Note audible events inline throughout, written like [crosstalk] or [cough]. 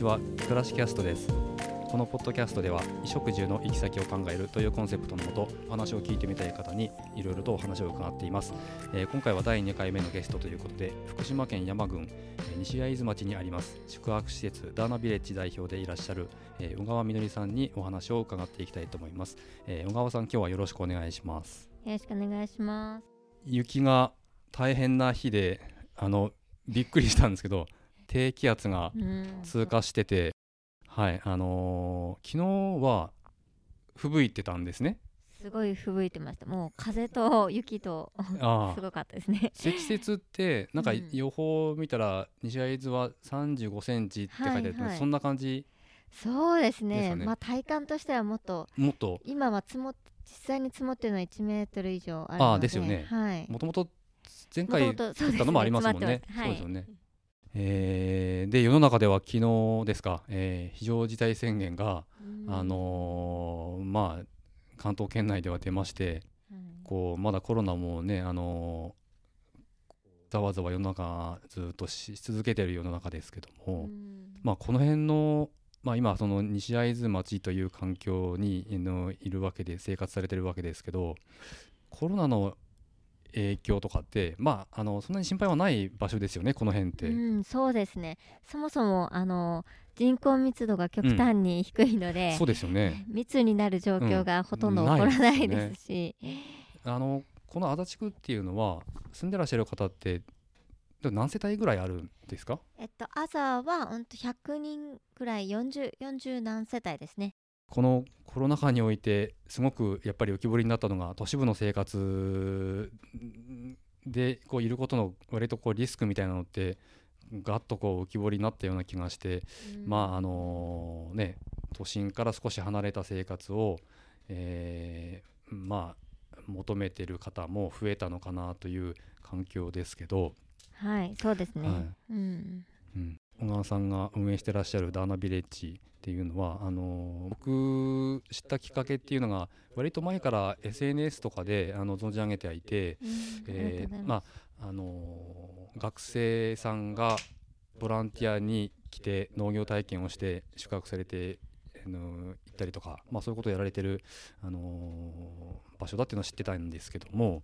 ちは。暮らしキャストです。このポッドキャストでは衣食住の行き先を考えるというコンセプトのもとお話を聞いてみたい方にいろいろとお話を伺っています、えー今回は第2回目のゲストということで福島県山郡、えー西会津町にあります宿泊施設ダーナビレッジ代表でいらっしゃる、えー小川みのりさんにお話を伺っていきたいと思います、えー小川さん今日はよろしくお願いします。よろしくお願いします。雪が大変な日であのびっくりしたんですけど低気圧がうん通過してて、はいあのー昨日は吹雪いてたんですね。すごい吹雪いてました。もう風と雪とあすごかったですね。積雪ってなんかうん予報を見たら西会津は35センチって書いてある、はいはいそんな感じそうですね。よねまあ体感としてはもっともっと今は積もっ実際に積もってるのは1メートル以上あるので。あーですよねはい。もともと前回降ったのもありますもんね。そうですよね。えーで世の中では昨日ですか、えー非常事態宣言が、うん。あのーまあ関東圏内では出ましてはいこうまだコロナもね、あのーざわざわ世の中ずっとしし続けてる世の中ですけども、うん。まあ、この辺の、まあ、今その西会津町という環境にあのいるわけで生活されてるわけですけどコロナの影響とかって、まあ、あのそんなに心配はない場所ですよねこの辺って。うん、そうですね。そもそもあの人口密度が極端に低いので、そうですよね密になる状況がほとんど起こらないですし、あのこの足立区っていうのは住んでらっしゃる方って何世帯ぐらいあるんですか？えっと朝はうんと100人ぐらい40 40何世帯ですね。このコロナ禍においてすごくやっぱり浮き彫りになったのが都市部の生活でこういることの割とこうリスクみたいなのってガッとこう浮き彫りになったような気がして、まああのね都心から少し離れた生活を、えーまあ求めてる方も増えたのかなという環境ですけど、はいそうですね。はい。うん。うん、小川さんが運営してらっしゃるダーナビレッジっていうのはあの僕知ったきっかけっていうのが割と前から SNS とかであの存じ上げてはいて、うんえまああの学生さんがボランティアに来て農業体験をして宿泊されてあの行ったりとか、まあ、そういうことをやられてる、あの場所だっていうのは知ってたんですけども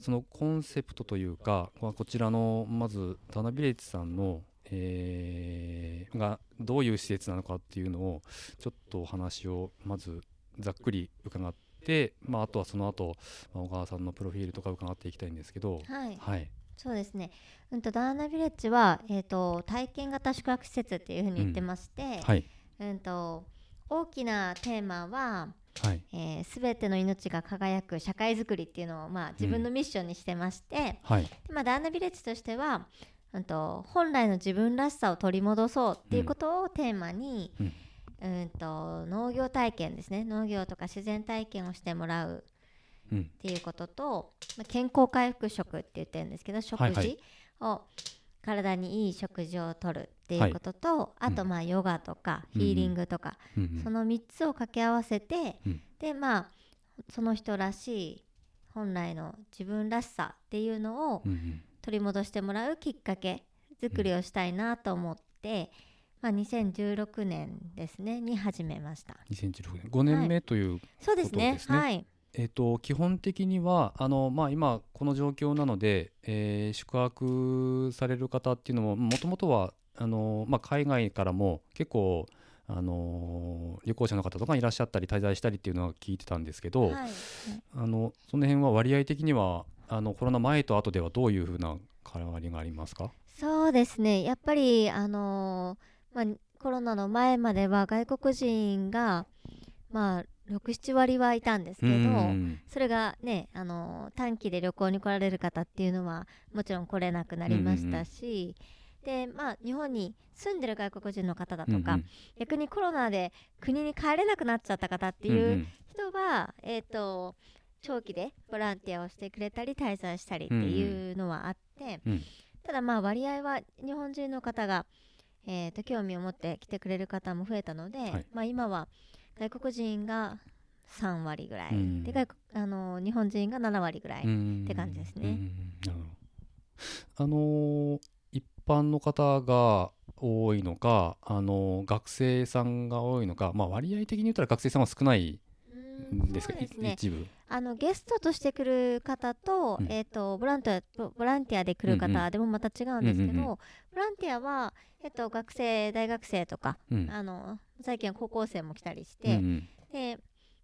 そのコンセプトというかここちらのまずダナビレッジさんの、えーがどういう施設なのかっていうのをちょっとお話をまずざっくり伺って、まあ、あとはその後、まあ小川さんのプロフィールとか伺っていきたいんですけど、はい、はい、そうですね。うんとダーナビレッジはえっ、と体験型宿泊施設っていうふうに言ってまして、はい、うんと大きなテーマははい、すべ、全ての命が輝く社会づくりっていうのをまあ自分のミッションにしてまして、はい、でまあダーナビレッジとしては。うんと本来の自分らしさを取り戻そうっていうことをテーマに、うん。うんと農業体験ですね。農業とか自然体験をしてもらううん。っ、ていうことと、まあ、健康回復食って言ってるんですけど食はいはい。事を、体にいい食事をとるっていうことと、あとまあヨガとかうんヒーリングとか、うんうん。その3つを掛け合わせて、うん。でまあその人らしい本来の自分らしさっていうのをうんうん取り戻してもらうきっかけ作りをしたいなと思って、まあ、2016年ですねに始めました。2016年。5年目という、そうですね。ですね。はい。えっと基本的にはあの、まあ、今この状況なので、えー宿泊される方っていうのももともとはあの、まあ、海外からも結構あの旅行者の方とかいらっしゃったり滞在したりっていうのは聞いてたんですけど、はい。あのその辺は割合的にはあのコロナ前と後ではどういうふうな変わりがありますか？そうですね。やっぱりあのーまあコロナの前までは外国人がまあ67割はいたんですけど、うん。それがね、あのー短期で旅行に来られる方っていうのはもちろん来れなくなりましたし、でまあ日本に住んでる外国人の方だとか、うん逆にコロナで国に帰れなくなっちゃった方ってうんいう人は、えっ、と長期でボランティアをしてくれたり滞在したりっていうのはあって、うん。ただまあ割合は日本人の方が、えー、と興味を持って来てくれる方も増えたので、はい。まあ、今は外国人が3割ぐらい、うん。で外国あの日本人が7割ぐらい、うんって感じですね。あのー一般の方が多いのかあの学生さんが多いのか、まあ、割合的に言ったら学生さんは少ないんですか？そうですね。一部。あのゲストとして来る方と,、うん。えー、とボランティアボボランティアで来るうんうん。方でもまた違うんですけど、うんうんうん。ボランティアは、えっと学生大学生とか、うん。あの最近は高校生も来たりしうんうて、ん。で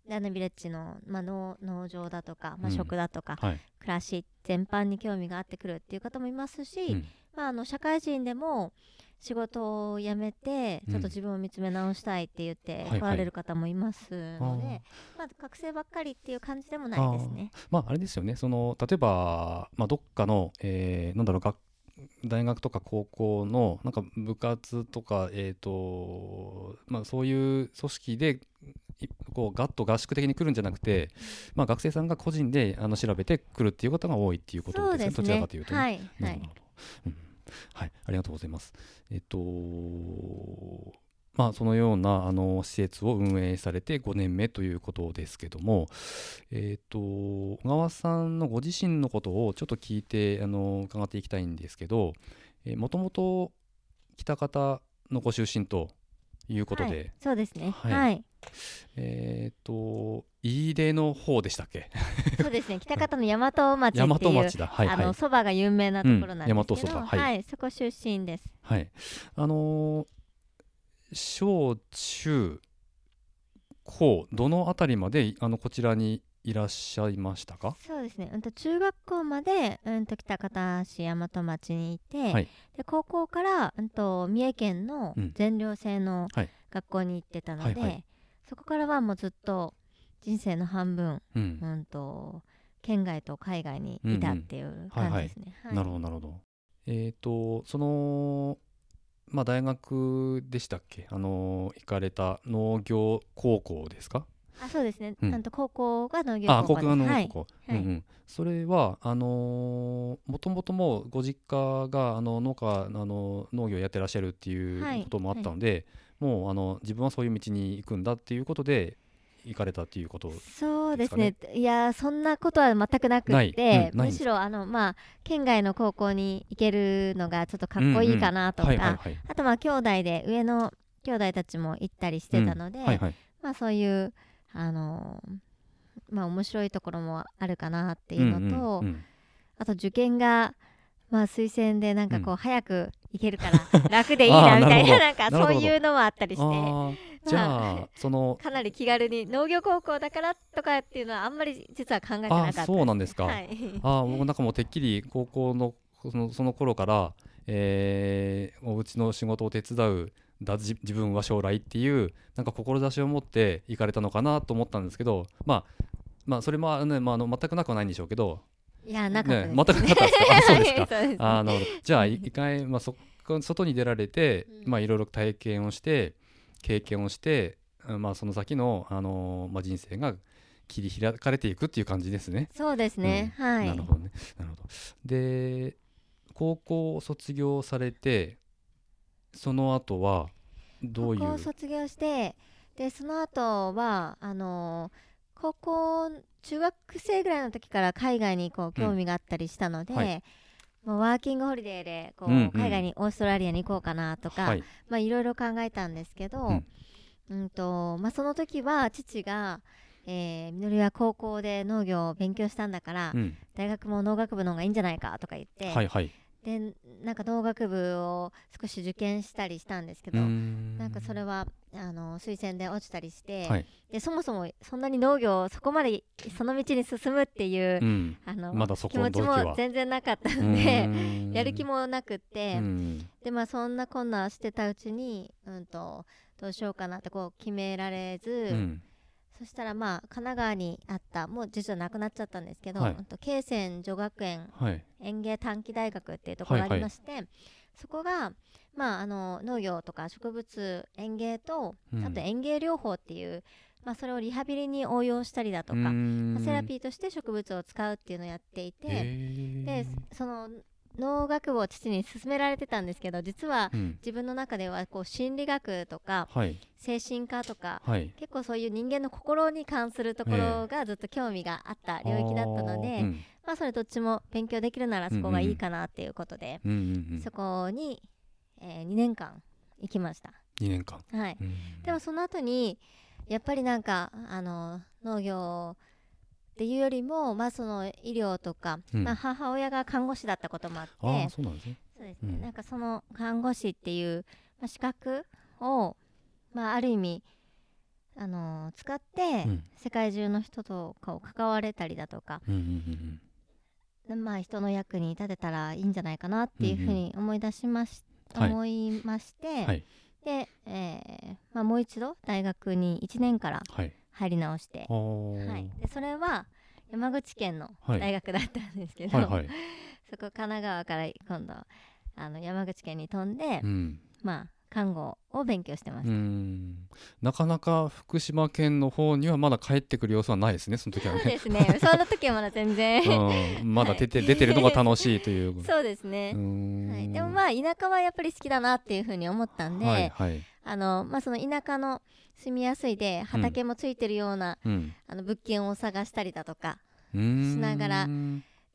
ランドビレッジの、まあ、農農場だとか、まあ、うん。食だとか、はい。暮らし全般に興味があってくるっていう方もいますし、うん。まあ、あの社会人でも仕事を辞めてうん。ちょっと自分を見つめ直したいって言ってはい来られる方もいますので、あー。まあ、学生ばっかりっていう感じでもないですね。まああれですよね。その例えば、まあ、どっかの、えーなんだろう学大学とか高校のなんか部活とか、えーとまあ、そういう組織でいこうガッと合宿的に来るんじゃなくて、まあ、学生さんが個人であの調べてくるっていうことが多いっていうことですね。どちらかというとね。はい。はなるほど。い。うんはい、ありがとうございます。えっと、まあ、そのようなあの施設を運営されて5年目ということですけども、えっと、小川さんのご自身のことをちょっと聞いてあの伺っていきたいんですけど、もともと北方のご出身ということで、はい、そうですね。はい。はい、えっと、飯出の方でしたっけ？そうですね北方の大和町って大いう和町だ。はいはいが有名なところなんですけど、うんはいはい、そこ出身です。はい。あのー小中高どのあたりまであのこちらにいらっしゃいましたか？そうですね。うんと中学校までうんと北方市大和町にいて、はいで高校からうんと三重県のうん全寮制のはい学校に行ってたので、はいはいそこからはもうずっと人生の半分うん。うんと県外と海外にいたっていう感じですね。はいなるほどなるほど。えっ、とそのまあ大学でしたっけ？あのー行かれた農業高校ですか？あ、そうですね。うんうんと高校が農業あ、高校です。高校のはい。高校。はいうんうん。それはあのーもともともうご実家があの農家あの農業やってらっしゃるっていうはいこともあったので、もうあの自分はそういう道に行くんだっていうことで行かれたっていうこと。そうですねいやそんなことは全くなくないって、うんむしろあのまあ県外の高校に行けるのがちょっとかっこいいかなとか。あとまあ兄弟で上の兄弟たちも行ったりしてたので、はいはい。まあそういうあのまあ面白いところもあるかなっていうのと、うんうんあと受験がまあ推薦でなんかこう、うん早く行けるから [laughs] 楽でいいなみたいななんかそういうのもあったりして。じゃあそのかなり気軽に農業高校だからとかっていうのはあんまり実は考えてなかあったそうなんですか。はい、あー僕なんかもうてっきり高校のそのその頃から、えー、もううちの仕事を手伝うだじ自分は将来っていうなんか志を持って行かれたのかなと思ったんですけどまあまあそれも、ねまあ、あの全くなくはないんでしょうけど、いやなかったね、全くなかったですか？あそうですか。[laughs] すね。あのじゃあい一回、まあ、そ外に出られて、うん。まあ、いろいろ体験をして経験をして、うんまあ、その先の、あのまあ、人生が切り開かれていくっていう感じですね。そうですね、はい。なるほどね。なるほど。で、高校を卒業されて、その後はどういう？高校を卒業してでその後はあの高校中学生ぐらいの時から海外にこう興味があったりしたので、はいもうワーキングホリデーでこう、うんうん海外にオーストラリアに行こうかなとか、はい。まあいろいろ考えたんですけど、ううんんとまあ、その時は父が、えー、みのりは高校で農業を勉強したんだから、うん。大学も農学部の方がいいんじゃないかとか言って、はいはい。でなんか農学部を少し受験したりしたんですけど、なんかそれはあの推薦で落ちたりして、はい。でそもそもそんなに農業をそこまでその道に進むっていう、うん。あのまだそこ気持ちも全然なかったうので。やる気もなくって、うんでまあそんなこんなしてたうちに、うん、とどうしようかなってこう決められず、うん。そしたらまあ神奈川にあったもう実はなくなっちゃったんですけど、はい。うんと慶泉女学園はい。園芸短期大学っていうところがありまして、そこが、まあ、あの農業とか植物園芸と、うん。あと園芸療法っていう、まあ、それをリハビリに応用したりだとか、まあセラピーとして植物を使うっていうのをやっていて、ー。でその農学部を父に勧められてたんですけど実はうん。自分の中ではこう心理学とかはい。精神科とかはい。結構そういう人間の心に関するところがずっと興味があった領域だったので、あーうん。まあそれどっちも勉強できるならそこがいいかなっていうことで、うんそこに、え2年間行きました。2年間、はい。うん。でもその後にやっぱりなんかあの農業っていうよりもまあその医療とか、うん。まあ、母親が看護師だったこともあってそうなんですね。そうですね、うん。なんかその看護師っていう、まあ、資格を、まあ、ある意味、あのー使って、うん。世界中の人とかを関われたりだとか、まあ、人の役に立てたらいいんじゃないかなっていうふうに思い出しまし、はい。思いまして、はい。で、えーまあ、もう一度大学に1年からはい入り直して、はい、でそれは山口県のはい。大学だったんですけど、はいはい。[laughs] そこ神奈川から今度あの山口県に飛んで、うん。まあ看護を勉強してまうしなかなか福島県の方にはまだ帰ってくる様子はないですねその時はね。そうですね。[laughs] その時はまだ全然。うん、まだ出て,、出てるのが楽しいという。[laughs] そうですね。はい、でもまあ田舎はやっぱり好きだなっていうふうに思ったんで、はいはい。あのまあその田舎の住みやすいで畑もついてるような、うん、あの物件を探したりだとかしながら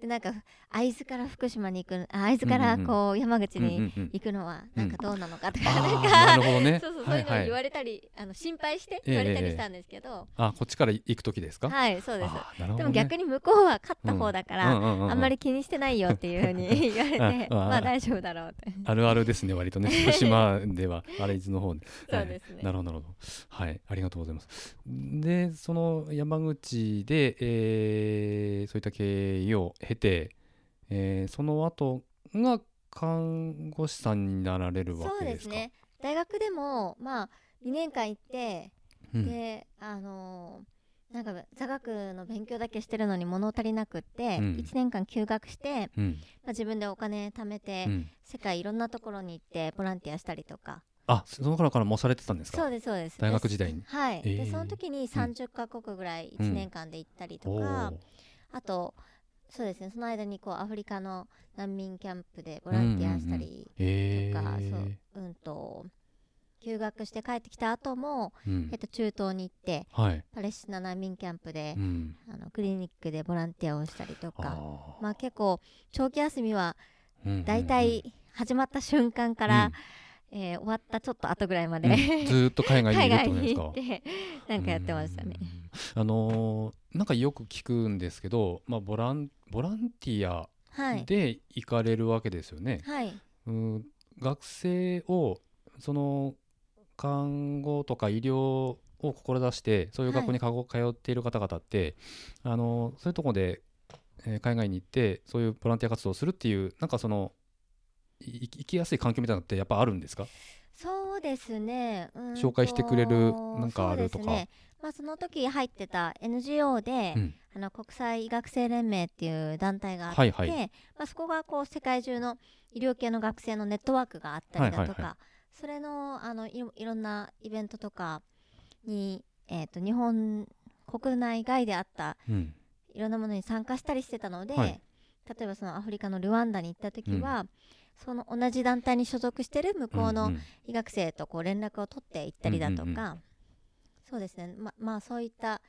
でなんか会津から福島に行くあ会津からこう山口にうんうんうん。行くのはなんかどうなのかとか、あなんーなかるほどね。[laughs] そうそうそういうのを言われたり、あの心配して言われたりしたんですけど、あこっちから行く時ですか、はいそうです。ね。でも逆に向こうは勝った方だから、うん。うんうんうんあんまり気にしてないよっていうふうに [laughs] 言われてまあ大丈夫だろうってあるあるですね割とね。[laughs] 福島ではあれ伊豆の方で。そうですね。はい。なるほどなるほど。はいありがとうございます。でその山口で、えーそういった経緯を経て、えーその後が看護師さんになられるわそうけですか？ですね。大学でもまあ2年間行って、うん。であのーなんか座学の勉強だけしてるのに物足りなくって、うん。1年間休学して、うん。まあ、自分でお金貯めて、うん。世界いろんなところに行ってボランティアしたりとか。あその頃からもうされてたんですか？そうですそうです。大学時代に。ではい、えー。でその時に30カ国ぐらい1年間で行ったりとおか、ー。あとそうですね。その間にこうアフリカの難民キャンプでボランティアしたりえとか、ーそううんと休学して帰ってきた後も、うん。えっと、中東に行ってはい、パレスチナ難民キャンプでう、ん、あのクリニックでボランティアをしたりとか。あまあ結構長期休みはーだいたい始まった瞬間から、えー終わったちょっと後ぐらいまで、うん。うんずーっと海外にい海るって外ことですか？[laughs] に行ってなんかやってましたね。うん。あのーなんかよく聞くんですけど、まあ、ボランボランティアはい、で行かれるわけですよね。はい、うん。学生をその看護とか医療を志してそういう学校にかご通っている方々って、あのそういうところで、えー海外に行ってそういうボランティア活動をするっていうなんかそのい生きやすい環境みたいなのってやっぱあるんですか？そうですね。紹介してくれるなんかあるとか。ねまあ、その時入ってた NGO で、うん。あの国際医学生連盟っていう団体があって、はいはい。まあ、そこがこう世界中の医療系の学生のネットワークがあったりだとか、はいはいはそれのあのいろんなイベントとかに、えー、と日本国内外であったうん。いろんなものに参加したりしてたので、はい。例えばそのアフリカのルワンダに行った時は、その同じ団体に所属してる向こうのうんうん医学生とこう連絡を取って行ったりだとか、うんうんうそうですね。ままあそういった、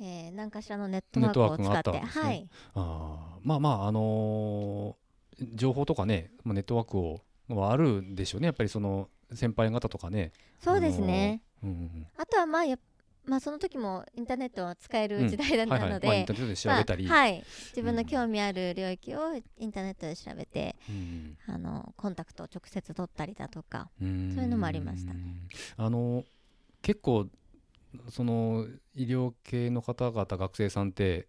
えー何かしらのネットワークを使って。ね。はい。あー。まあまああのー情報とかね、まあ、ネットワークをはあるんでしょうね。やっぱりその先輩方とかね、そうですね、うんうんあとはまあやまあその時もインターネットは使える時代だうん、ったので、はいはい。まあ、インターネットで調べたり、まあはい、自分の興味ある領域をインターネットで調べて、うんあのコンタクトを直接取ったりだとかうん。そういうのもありました。ねあの結構その医療系の方々学生さんって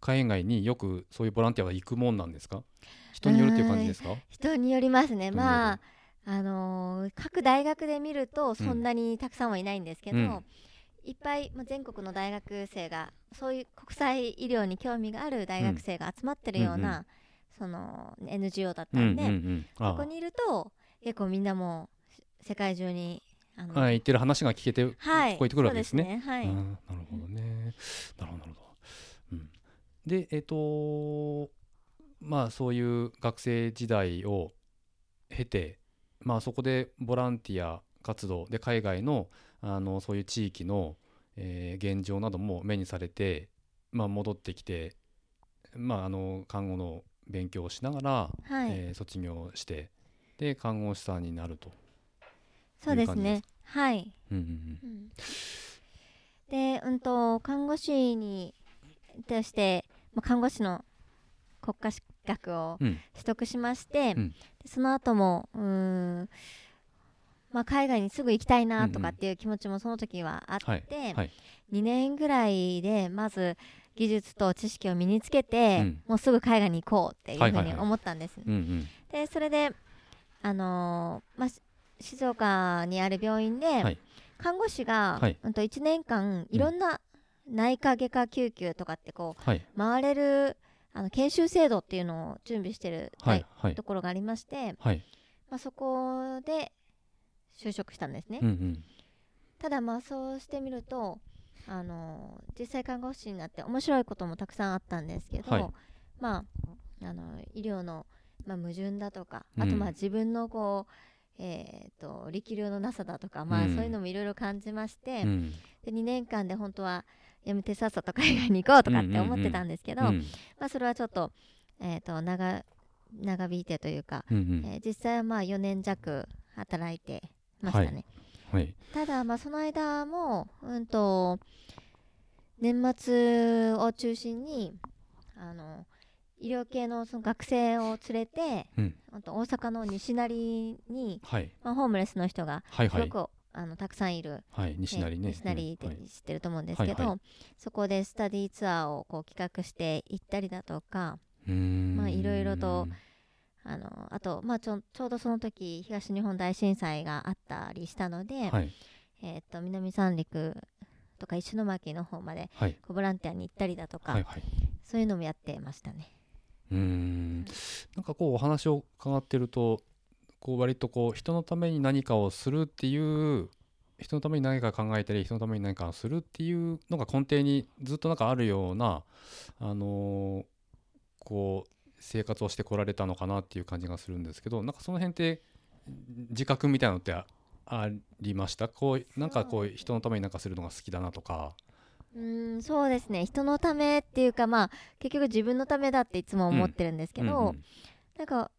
海外によくそういうボランティアは行くもんなんですか？人によるっていう感じですか人によりますね。まああのー各大学で見るとそんなにたくさんはいないんですけど、うん。いっぱい、まあ、全国の大学生がそういう国際医療に興味がある大学生が集まってるような、その NGO だったんで、うんうんうん。あそこにいると結構みんなもう世界中にあのあ言ってる話が聞けて聞はいこえてくるわけですね。ですねはい、なるほどね。なるほどなるほど。うん、でえっ、とまあそういう学生時代を経てまあそこでボランティア活動で海外のあのそういう地域の、えー現状なども目にされてまあ戻ってきてまああの看護の勉強をしながら、はいえー卒業してで看護師さんになるとそうですね。はい、うんうんうん。でうんと看護師にとして、まあ、看護師の国家資格を取得しまして、うん。でその後もうーん、まあ、海外にすぐ行きたいなとかっていう気持ちもその時はあって、はい。はい。2年ぐらいでまず技術と知識を身につけて、うん。もうすぐ海外に行こうっていうふうに思ったんです。でそれで、あのーまあ、し静岡にある病院で、はい。看護師が、はい。うん、と1年間いろんな内科外科救急とかってこはい、う回れるあの研修制度っていうのを準備してる、はい、はい。と、ころがありまして、はい、まあ、そこで就職したんですね。うんうん、ただまあそうしてみるとあの実際看護師になって面白いこともたくさんあったんですけど、はい。まああの医療の、まあ、矛盾だとか、うん。あとまあ自分のこうえー、と力量のなさだとか、まあ、うんそういうのもいろいろ感じまして、うん、で2年間で本当はやめてさっさと海外に行こうとかって思ってたんですけど、うん、まあ、それはちょっと,、えー、と長長引いてというか、うん、うん、えー実際はまあ4年弱働いてましたね。はい、ただ、まあ、その間も、うんと、年末を中心に、あの、医療系のその学生を連れて、うん。あと大阪の西成に、はい、まあ、ホームレスの人がはい、はい、すごく、あのたくさんいる、はい、西成ね、え西成って知ってると思うんですけど、はいはそこでスタディーツアーをこう企画して行ったりだとか、うーん。まあいろいろとあのあと、まあ、ちょちょうどその時東日本大震災があったりしたので、はい、えー、と南三陸とか石巻の方まではい、ボランティアに行ったりだとか、はい、はい。そういうのもやってましたね。うんなんかこうお話を伺ってるとこう割とこう人のために何かをするっていう人のために何か考えたり人のために何かをするっていうのが根底にずっとなんかあるようなあのーこう生活をしてこられたのかなっていう感じがするんですけどなんかその辺って自覚みたいなのってあありました？こうなんかこう人のために何かするのが好きだなとか。うーんそうですね。人のためっていうかまあ結局自分のためだっていつも思ってるんですけど、うんうんなんか、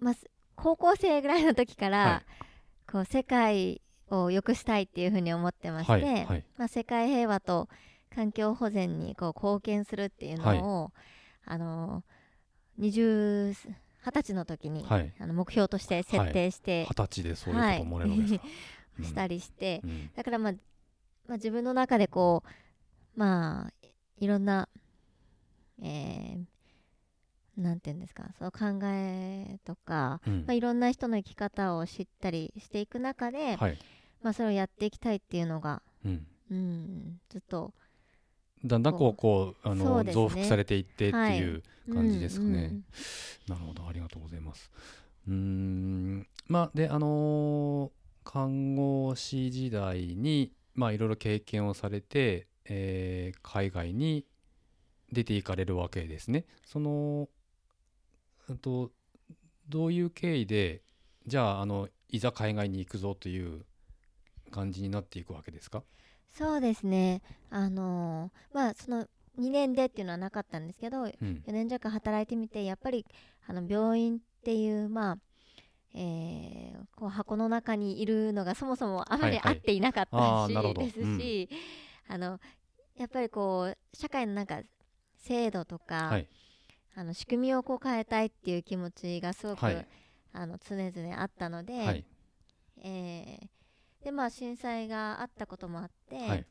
まあ、す高校生ぐらいの時から、はい。こう世界を良くしたいっていうふうに思ってまして、はいはい。まあ、世界平和と環境保全にこう貢献するっていうのを、あの20 20歳の時に、はい。あの目標として設定して、二十歳でそういうこと思われるですか？[laughs] うん。したりして、うん。だから、まあ、まあ自分の中でこうまあいろんな、えーなんていうんですかその考えとか、うん。まあ、いろんな人の生き方を知ったりしていく中で、はい。まあ、それをやっていきたいっていうのが、うん。うん、ずっとだんだんこうこうあのね。増幅されていってっていう感じですかね。うんうん。なるほどありがとうございます。うーん。まあであのー看護師時代にまあいろいろ経験をされて、えー海外に出ていかれるわけですね。そのあとどういう経緯でじゃああのいざ海外に行くぞという感じになっていくわけですか？そうですね。あのーまあその2年でっていうのはなかったんですけどうん。4年弱働いてみてやっぱりあの病院っていうまあえーこう箱の中にいるのがそもそもあまりはいはい。合っていなかったし、あーなるほど。ですし、あのやっぱりこう社会のなんか制度とか、はい。あの仕組みをこう変えたいっていう気持ちがすごく、はい。あの常々あったので、はい。えーでまあ震災があったこともあって、はい。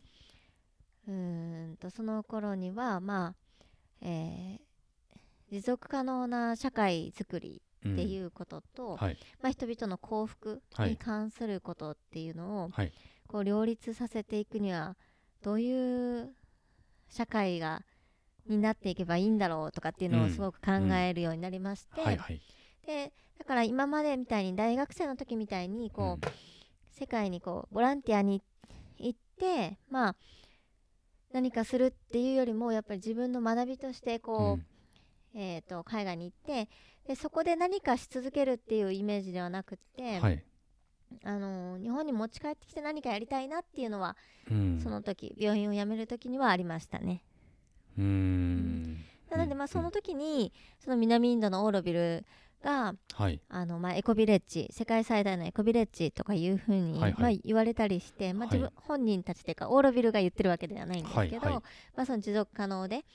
うーんとその頃にはまあ、えー持続可能な社会づくりうんっていうことと、はい。まあ、人々の幸福はい。に関することっていうのを、はい。こう両立させていくにはどういう社会がになっていけばいいんだろうとかっていうのうんをすごく考えるようになりまして、でだから今までみたいに大学生の時みたいにこう、世界にこうボランティアに行ってまあ何かするっていうよりもやっぱり自分の学びとしてこう、えー、と海外に行ってでそこで何かし続けるっていうイメージではなくって、うんはいあのー日本に持ち帰ってきて何かやりたいなっていうのは、うん。その時病院を辞める時にはありましたね。うーん。なのでまあうん。その時にその南インドのオーロビルがはい。あの、まあ、エコビレッジ世界最大のエコビレッジとかいうふうに、はいはい。まあ、言われたりして、まあ、はい。自分本人たちというかオーロビルが言ってるわけではないんですけど、はいはい。まあ、その持続可能で、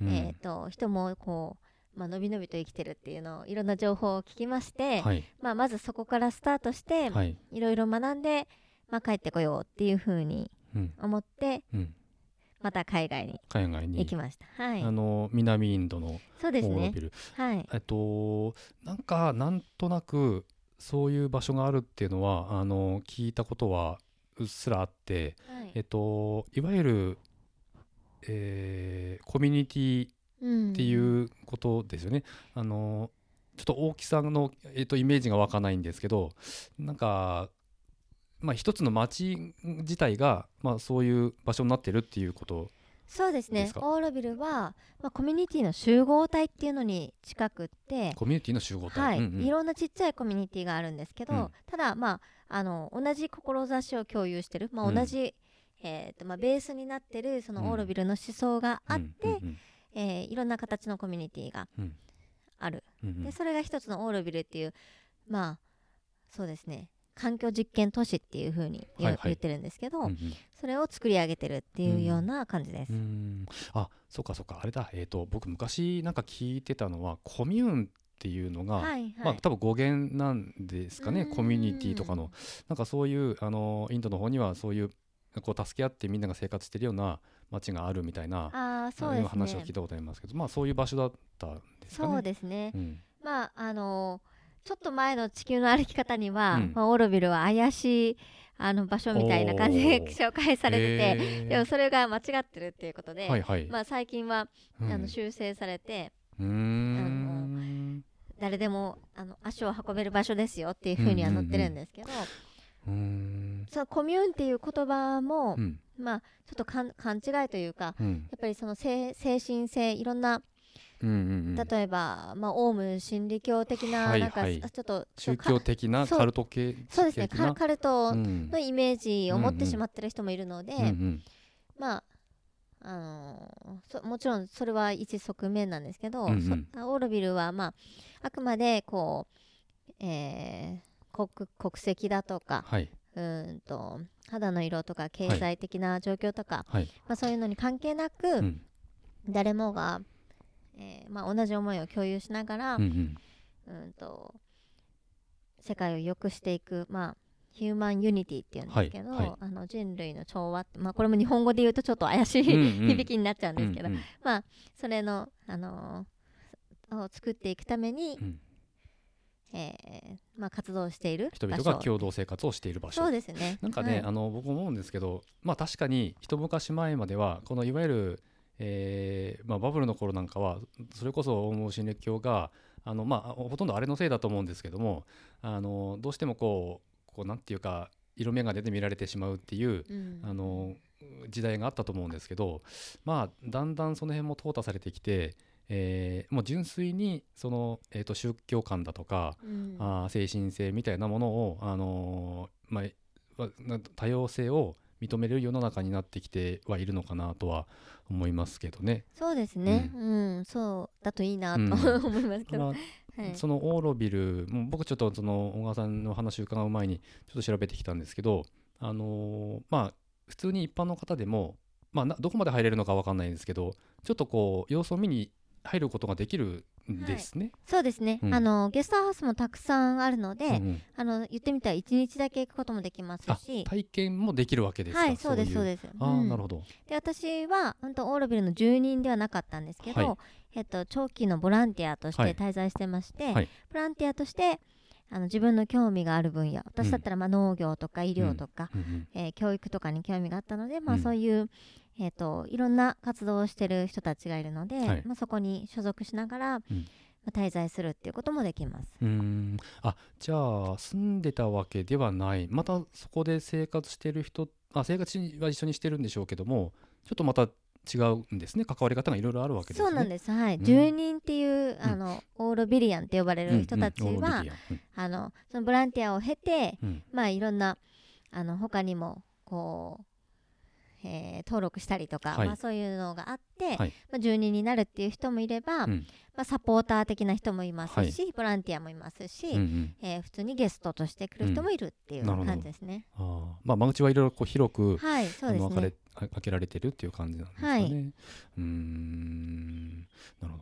うん。えー、と人もこう、まあのびのびと生きてるっていうのをいろんな情報を聞きまして、はい。まあ、まずそこからスタートして、はい。いろいろ学んで、まあ、帰ってこようっていうふうにうん。思ってうん。また海外に海外に。行きました。はい。あ、の南インドのそうですね。はい、えっとなんかなんとなくそういう場所があるっていうのはあの聞いたことはうっすらあってはい。えっといわゆる、えーコミュニティうんっていうことですよね。あのちょっと大きさの、えっと、イメージが湧かないんですけどなんか、まあ、一つの町自体が、まあ、そういう場所になってるっていうことそうですね。オーロビルは、まあ、コミュニティの集合体っていうのに近くって、コミュニティの集合体、はい。うんうん。いろんなちっちゃいコミュニティがあるんですけど、うん。ただ、まあ、あの同じ志を共有してる、まあ、うん。同じ、えーとまあ、ベースになってるそのオーロビルの思想があって、うんうんえーいろんな形のコミュニティがうん。ある、うんうん。でそれが一つのオーロビルっていうまあそうですね。環境実験都市っていう風に言,、はいはい。言ってるんですけど、うんうん。それを作り上げてるっていうような感じです。うん。あそうかそうか。あれだ。えっ、と僕昔なんか聞いてたのはコミューンっていうのが、はいはい、まあ多分語源なんですかね。うん。コミュニティとかの。なんかそういうあのインドの方にはそういうこう助け合ってみんなが生活してるような街があるみたいなああそうですね。話を聞いたことありますけどまあそういう場所だったんですかね。そうですね、うん。まああのちょっと前の地球の歩き方には、うん。まあ、オーロビルは怪しいあの場所みたいな感じで [laughs] 紹介されててへー。でもそれが間違ってるっていうことで、はいはい。まあ、最近は、うん。あの修正されてうーん。誰でもあの足を運べる場所ですよっていうふうには載ってるんですけど、うーんそのコミューンっていう言葉も、うん。まあちょっと勘勘違いというかうん。やっぱりその精精神性いろんなうんうんうん。例えば、まあ、オウム真理教的な、はいなんか、はいちょっと宗教的なカルト系そうですねカカルトうん。のイメージを持ってしまってる人もいるので、うんうんまああのーそもちろんそれは一側面なんですけど、うんうん。そオーロビルは、まあ、あくまでこう、えー国国籍だとかはい。うーんと肌の色とか経済的な状況とか、はい。まあ、そういうのに関係なく、うん。誰もが、えーまあ、同じ思いを共有しながら、うんうん。うんと世界を良くしていく、まあ、ヒューマンユニティっていうんですけど、はい。はい。あの人類の調和って、まあ、これも日本語で言うとちょっと怪しい、うんうん。[laughs] 響きになっちゃうんですけど、うんうん。まあそれの、あのーを作っていくために、うんえーまあ、活動している人々が共同生活をしている場所。そうですね。なんかね、はい。あの僕思うんですけどまあ確かに一昔前まではこのいわゆる、えーまあ、バブルの頃なんかはそれこそオウム真理教があの、まあ、ほとんどあれのせいだと思うんですけどもあのどうしてもこうこうなんていうか色眼鏡で見られてしまうっていううん。あの時代があったと思うんですけどまあだんだんその辺も淘汰されてきて、えーもう純粋にその、えー、と宗教観だとか、うん。あー精神性みたいなものを、あのーまあ多様性を認める世の中になってきてはいるのかなとは思いますけどね。そうですね、うん。そうだといいなと、うん。[laughs] 思いますけど、まあはい、そのオーロビルもう僕ちょっとその小川さんの話を伺う前にちょっと調べてきたんですけど、あのーまあ普通に一般の方でも、まあ、などこまで入れるのかわかんないんですけどちょっとこう様子を見に入ることができるんですね。そうですね、うん。あのゲストハウスもたくさんあるので、うんうん。あの言ってみたら1日だけ行くこともできますあし体験もできるわけですか？はいそうですそうう。です。あーうん。なるほど。で私は本当オーロビルの住人ではなかったんですけど、はい。えっと、長期のボランティアとしてはい。滞在してまして、はい。ボランティアとしてあの自分の興味がある分野私だったらまあ農業とか医療とか、うんうん。えー教育とかに興味があったので、まあ、うん。そういう、えー、といろんな活動をしてる人たちがいるので、はい。まあ、そこに所属しながら、うん。まあ、滞在するっていうこともできます。うーん。あじゃあ住んでたわけではない。またそこで生活してる人あ生活は一緒にしてるんでしょうけどもちょっとまた違うんですね。関わり方がいろいろあるわけですね。そうなんです、はい。うん。住人っていうあの、オーロビリアンって呼ばれる人たちは、あのそのボランティアを経て、うん。まあいろんなあの他にもこう、えー登録したりとか、はい。まあ、そういうのがあって、はい。まあ、住人になるっていう人もいれば、うん。まあ、サポーター的な人もいますし、ボランティアもいますし、うんうん。えー普通にゲストとして来る人もいるっていう感じですね。あー。まあ間口はいろいろこう広くはいそうですね。開けられてるっていう感じなんですかね。はい。うーん。なるほ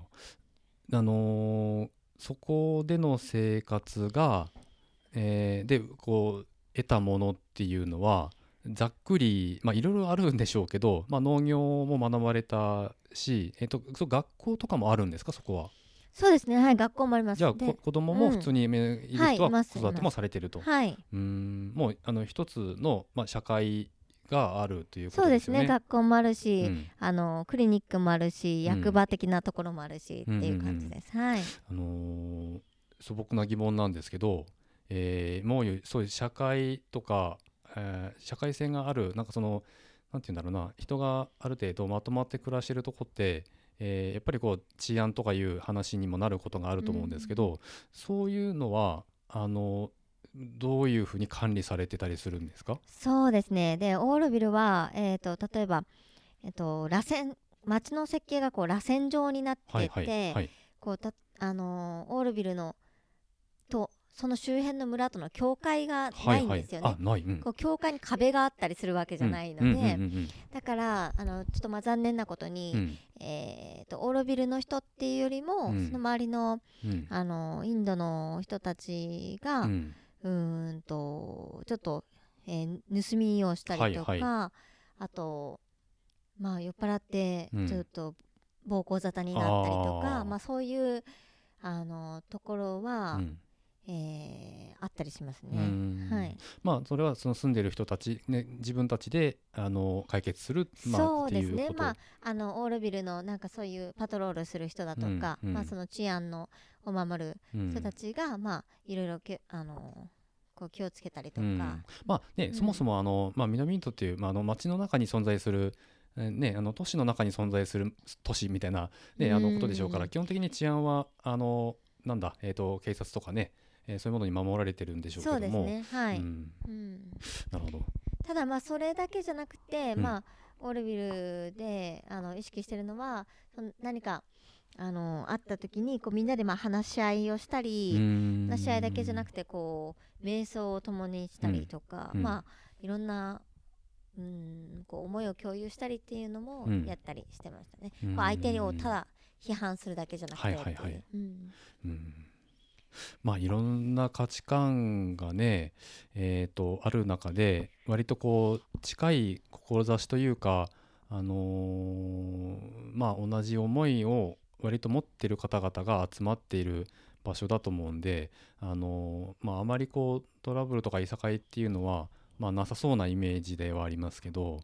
ど。あのーそこでの生活が、えーでこう得たものっていうのはざっくりまあいろいろあるんでしょうけど、まあ、農業も学ばれたし、えっとそう学校とかもあるんですかそこは？そうですね。はい学校もあります。じゃあでこ子供もうん。普通にいる人はいいはます。子育てもされてると。はい。うーんもうあの一つの、まあ、社会があるというこそうですね。ね学校もあるし、うん。あのクリニックもあるしうん。役場的なところもあるし、っていう感じです、はい。あのー素朴な疑問なんですけど、えーもうそういう社会とか、えー社会性があるなんかそのなんて言うんだろうな人がある程度まとまって暮らしてるとこって、えーやっぱりこう治安とかいう話にもなることがあると思うんですけど、そういうのはあのどういうふうに管理されてたりするんですか？そうですね。でオールビルは、えー、と例えば、えー、と螺旋街の設計がこう螺旋状になってて、はいはいはい。こうたあのーオールビルのとその周辺の村との境界がはないいんですよね。はい、あない、うん、こう境界に壁があったりするわけじゃないので、だからあのちょっとまあ残念なことに、うん。えー、とオーロビルの人っていうよりも、うん。その周りのうん。あのインドの人たちが、ううんーんとちょっと、えー盗みをしたりとか、はいはあとまあ酔っ払ってうん。ちょっと暴行沙汰になったりとか、まあそういうあのところは、うんえーあったりしますうね。ん。はい、まあそれはその住んでる人たち、ね、自分たちであの解決する、まあ、そうですっていうこと。ね。まああのオールビルのなんかそういうパトロールする人だとか、うんうん。まあその治安のを守るうん人たちが、まあいろいろけあのこう気をつけたりとか、うん。まあね、うん。そもそもあの、まあ、南インドっていう、まあ、あの街の中に存在するえーね、あの都市の中に存在する都市みたいな、ね、あのうんことでしょうから基本的に治安はあのなんだ、えー、と警察とかね、えーそういうものに守られてるんでしょうけそうですどもね。はい、うん。うん。なるほど、ただまあそれだけじゃなくて、うん。まあオールビルであの意識してるのはその何かあのあった時にこうみんなでまあ話し合いをしたり、話し合いだけじゃなくてこう瞑想を共にしたりとか、うん。まあいろんなうんこう思いを共有したりっていうのもうん。やったりしてましたね。うん。こう相手をただ批判するだけじゃなくてはいはいはい。うん。うんまあいろんな価値観がね、えー、とある中で割とこう近い志というか、あのーまあ、同じ思いを割と持ってる方々が集まっている場所だと思うんで、あのーまあ、あまりこうトラブルとかいさかいっていうのは、まあ、なさそうなイメージではありますけど、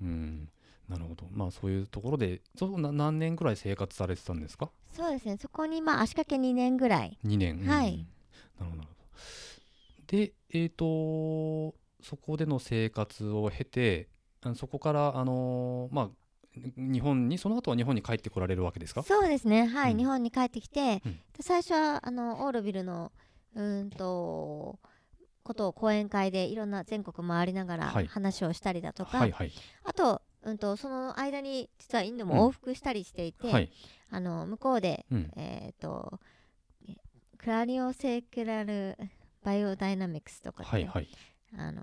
うん、なるほど。まあそういうところでそうな何年くらい生活されてたんですか？そうですね。そこにまあ足掛け2年ぐらい。2年、はい。うんなるほどなるほど。でえっ、とそこでの生活を経てそこからあのーまあ日本にその後は日本に帰ってこられるわけですか？そうですね。はい、うん。日本に帰ってきて、うん。で最初はあのオールビルのうーんとことを講演会でいろんな全国回りながらはい。話をしたりだとか、はいはい。あと,、うん、とその間に実はインドも往復したりしていて、はい。あの向こうで、うん。えー、とえクラリオセクラルバイオダイナミクスとかってはいはい。あの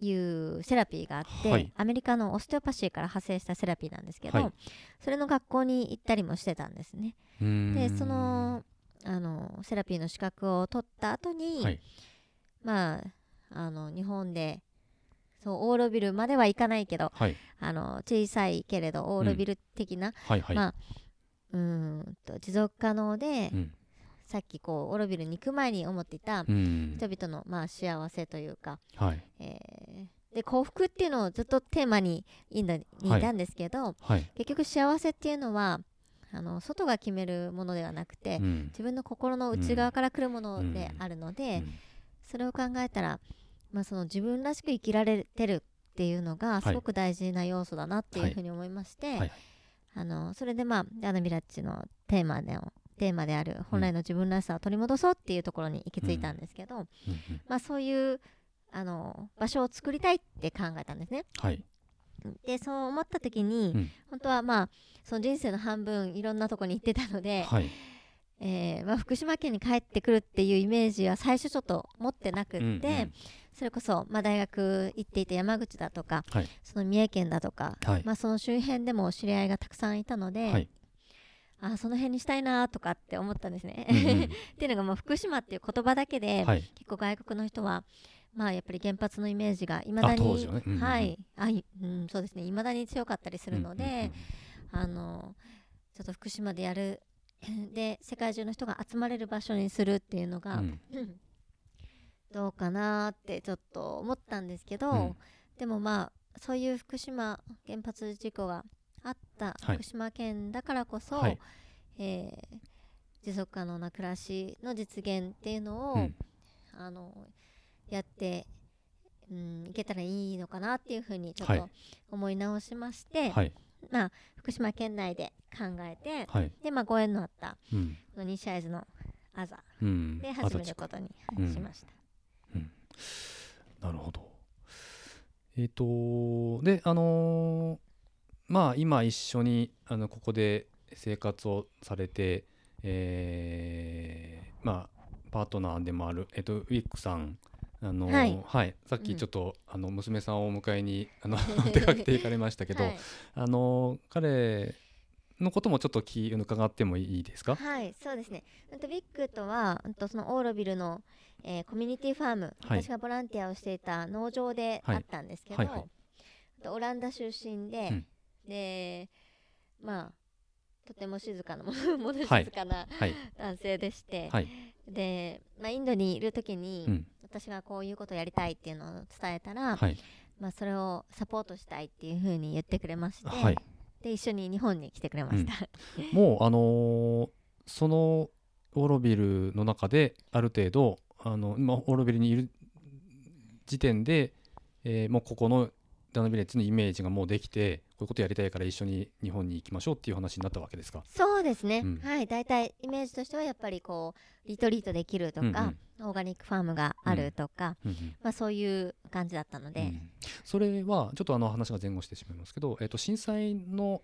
いうセラピーがあって、はい。アメリカのオステオパシーから派生したセラピーなんですけど、はい。それの学校に行ったりもしてたんですね。うーん。でそのあのセラピーの資格を取った後に、はい。まああの日本でそうオーロビルまでは行かないけどはい。あの小さいけれどオーロビル的な、はいはい、まあうーんと持続可能で、うん。さっきこうオーロビルに行く前に思っていたうん。人々の、まあ、幸せというか、はい。えーで幸福っていうのをずっとテーマにインドにいたんですけど、はい、結局幸せっていうのはあの外が決めるものではなくて、うん。自分の心の内側から来るものでうんあるので、うん。それを考えたら、まあ、その自分らしく生きられてるっていうのがい。すごく大事な要素だなっていうふうに思いまして、はいあのそれでまあダナビラッチのテーマでテーマである本来の自分らしさを取り戻そうっていうところに行き着いたんですけど、うんうん。まあ、そういうあの場所を作りたいって考えたんですね。はい。でそう思った時に、うん。本当はまあその人生の半分いろんなとこに行ってたので、はい。えーまあ、福島県に帰ってくるっていうイメージは最初ちょっと持ってなくって、うんうんそれこそ、まあ、大学行っていた山口だとか、はい。その三重県だとか、はい。まあ、その周辺でも知り合いがたくさんいたので、はい。あその辺にしたいなとかって思ったんですね。うんうん。[laughs] っていうのがもう福島っていう言葉だけで、はい。結構外国の人はまあやっぱり原発のイメージがいまだに、ね。うんうんうん。はい。あい、うん、そうですね。いまだに強かったりするので、あのちょっと福島でやるで世界中の人が集まれる場所にするっていうのが、うんうん [laughs] どうかなってちょっと思ったんですけど、うん。でもまあそういう福島原発事故があったはい。福島県だからこそ、はい。えー持続可能な暮らしの実現っていうのを、うん。あのやって、うん、いけたらいいのかなっていうふうにちょっはい。と思い直しまして、はい。まあ、福島県内で考えてはい。で、まあ、ご縁のあったうん。この西会津のあざうん。で始めることにうんしました。なるほど。えっ、とであのーまあ今一緒にあのここで生活をされて、えーまあパートナーでもあるえっ、とウィックさん。あのーはいさっきうんちょっと、あの娘さんをお迎えにあの [laughs] 出かけていかれましたけど、はいあのー彼のこともちょっと聞伺ってもいいですか？はい、そうですね。うんとビッグとは、うんとそのオーロビルの、えーコミュニティファーム、はい。私がボランティアをしていた農場ではいあったんですけど、はいはいオランダ出身で、うん。で、まあとても静かなもの静かなはい男性でして、はい、で、まあ、インドにいる時に、うん。私がこういうことをやりたいっていうのを伝えたら、はい。まあ、それをサポートしたいっていうふうに言ってくれまして、はい。で一緒に日本に来てくれました。もうあのーそのオーロビルの中である程度あの今オーロビルにいる時点で、えーもうここのダナビレッジのイメージがもうできてこういうことやりたいから一緒に日本に行きましょうっていう話になったわけですか？そうですね、うん。はい。大体イメージとしてはやっぱりこうリトリートできるとか、うんうん。オーガニックファームがあるとか、うん。うんまあ、そういう感じだったので、うんそれはちょっとあの話が前後してしまいますけど、えー、と震災の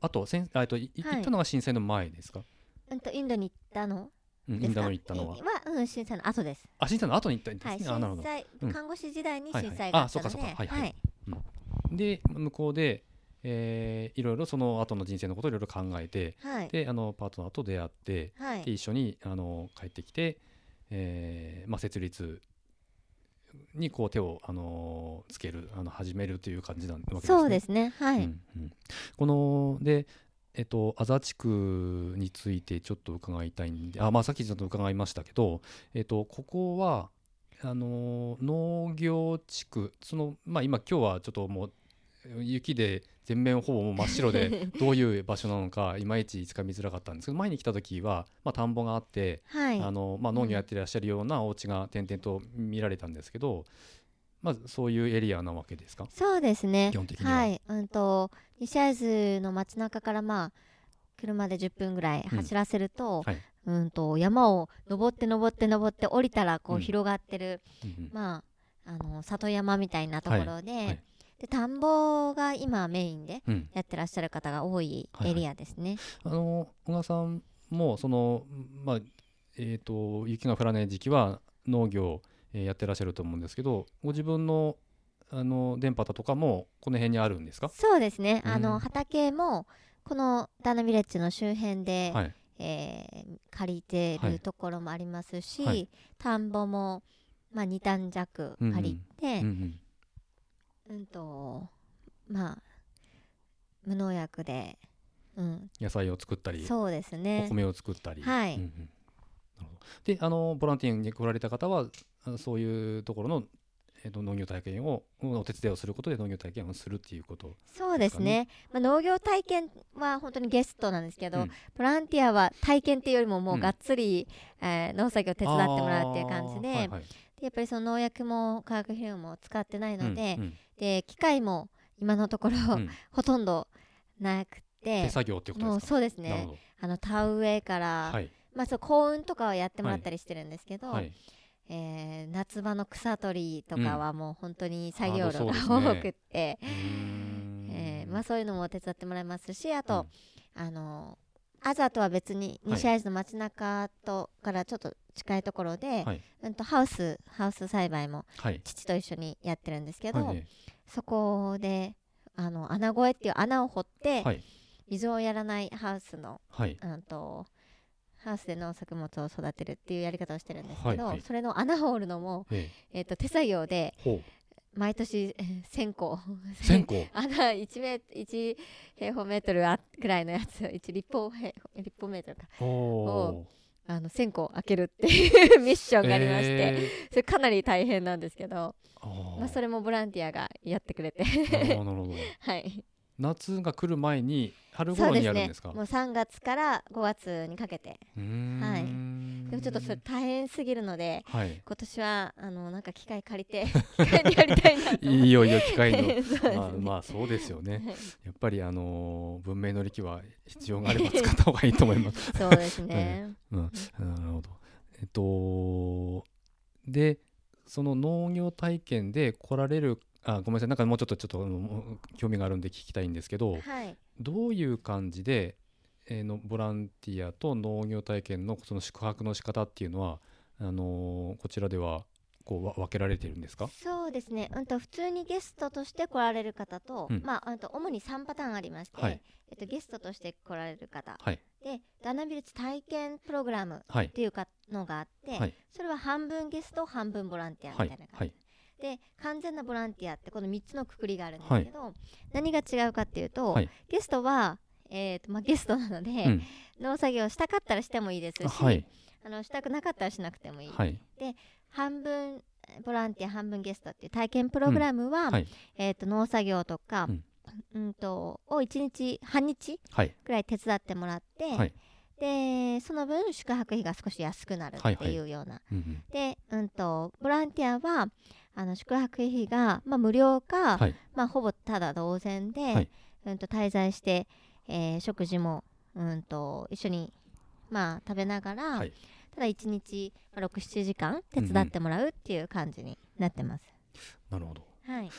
あとせんあえっといはい。行ったのが震災の前ですか、うん、とインドに行ったのですか？ンドに行ったのは。えは、うん、震災の後です。あ震災の後に行ったんですはい、ね、あなるほど。看護師時代にはいはい。震災がああそうったので、かそうか。はいはい。はい。で向こうで、えーいろいろその後の人生のことをいろいろ考えてはい。であのパートナーと出会ってはい。で一緒にあの帰ってきて、えーまあ、設立にこう手を、あのつけるあの始めるという感じなわけですね。そうですね、はい、うんうん。このでえっと、足立区についてちょっと伺いたいんで、あまあ、さっきちょっと伺いましたけど、えっと、ここはあの農業地区その、まあ、今今日はちょっともう雪で全面ほぼもう真っ白で [laughs] どういう場所なのかいまいちつかみづらかったんですけど前に来た時は、まあ、田んぼがあって、はい、あのまあ、農業やってらっしゃるようなお家が点々と見られたんですけど、まずそういうエリアなわけですか？そうですね。基本的には。はい、うんと西会津の街中からまあ車で10分ぐらい走らせると、はい。うんと山を登って登って登って降りたらこううん。広がってる、うんうん。まああの里山みたいなところで,、はい。で田んぼが今メインでうん。やってらっしゃる方が多いはいはいエリアですね。あの小川さんもその、まあえー、と雪が降らない時期は農業、えーやってらっしゃると思うんですけどご自分のあの電波だとかもこの辺にあるんですか、そうですね、あうん。の畑もこのダーナビレッジの周辺で、はい。えー借りてはいるところもありますし、はい。田んぼも、まあ、2単弱借りて、うんうん。うんとまあ無農薬で、うん、野菜を作ったりそうですおね米を作ったり、はい。うんうん。なるほど。であのボランティアに来られた方はあそういうところの、えー、と農業体験をお手伝いをすることで農業体験をするっていうことそうですね、まあ、農業体験は本当にゲストなんですけど、うん。ボランティアは体験っていうよりももううん。がっつり、えー農作業を手伝ってもらうっていう感じで,、はいはい。でやっぱりその農薬も化学肥料も使ってないので,、うんうん。で機械も今のところ、うん。ほとんどなくて手作業っていうことですか？そうですね。あの田植えから、はい。まあ、そう幸運とかはやってもらったりしてるんですけど、はいえー夏場の草取りとかはもう本当に作業あ量が多くって、うーん。はいまあ、そういうのも手伝ってもらいますしあと、あのアザとは別に西会津の街中とからちょっと近いところで、はい。うん、とハウスハウス栽培もはい。父と一緒にやってるんですけど、はい。そこであの穴越えっていう穴を掘って、はい。水をやらないハウスの、はい。うん、とハウスで農作物を育てるっていうやり方をしてるんですけど、はいはい。それの穴を掘るのも、ええ。ー、と手作業で毎年えー1000個。[laughs] 穴1メ1平方メートルあくらいのやつ1立方平立方メートルか。おおあの1000個開けるっていうミッションがありまして、えそれかなり大変なんですけど、まあ、それもボランティアがやってくれて。[laughs] はい夏が来る前に春頃にやるんですか？もう3月から5月にかけて。はい。でもちょっとそれ大変すぎるのではい。今年はあのなんか機械借りて [laughs] 機械でやりたいないいよいいよ機械の。ね [laughs] まあまあそうですよね。はい。やっぱりあのー文明の利器は必要があれば使った方がいいと思います。[laughs] そうですね、うん、なるほど。えっと、で、その農業体験で来られる、あ、ごめんなさい、なんかもうちょっとちょっと興味があるんで聞きたいんですけど、はい。どういう感じで、えーのボランティアと農業体験のその宿泊の仕方っていうのは、あのーこちらではこうわ分けられているんですか？そうですね、うん、と普通にゲストとして来られる方と、うん。まあ、うんと主に3パターンありまして、はい。えっと、ゲストとして来られる方。はい。でダナビルツ体験プログラムはい。っていうかのがあって、はい。それは半分ゲスト半分ボランティアみはいたいな感じ、はいで完全なボランティアってこの3つのくくりがあるんですけど、何が違うかっていうと、はい。ゲストは、えーとまあ、ゲストなので、うん。農作業したかったらしてもいいですし、はい。あのしたくなかったらしなくてもいい、はい。半分ボランティア半分ゲストっていう体験プログラムは、はい。えー、と農作業とか、うん。うん、とを1日半日はいくらい手伝ってもらって、はい。でその分宿泊費が少し安くなるっていうような、うんうんで、うん、とボランティアはあの宿泊費が、まあ、無料か、はい。まあ、ほぼただ同然で、はい。うん、と滞在して、えー食事も、うん、と一緒に、まあ、食べながら、はい。ただ1日67時間手伝ってもらうっていう感じになってます。なるほど。はい、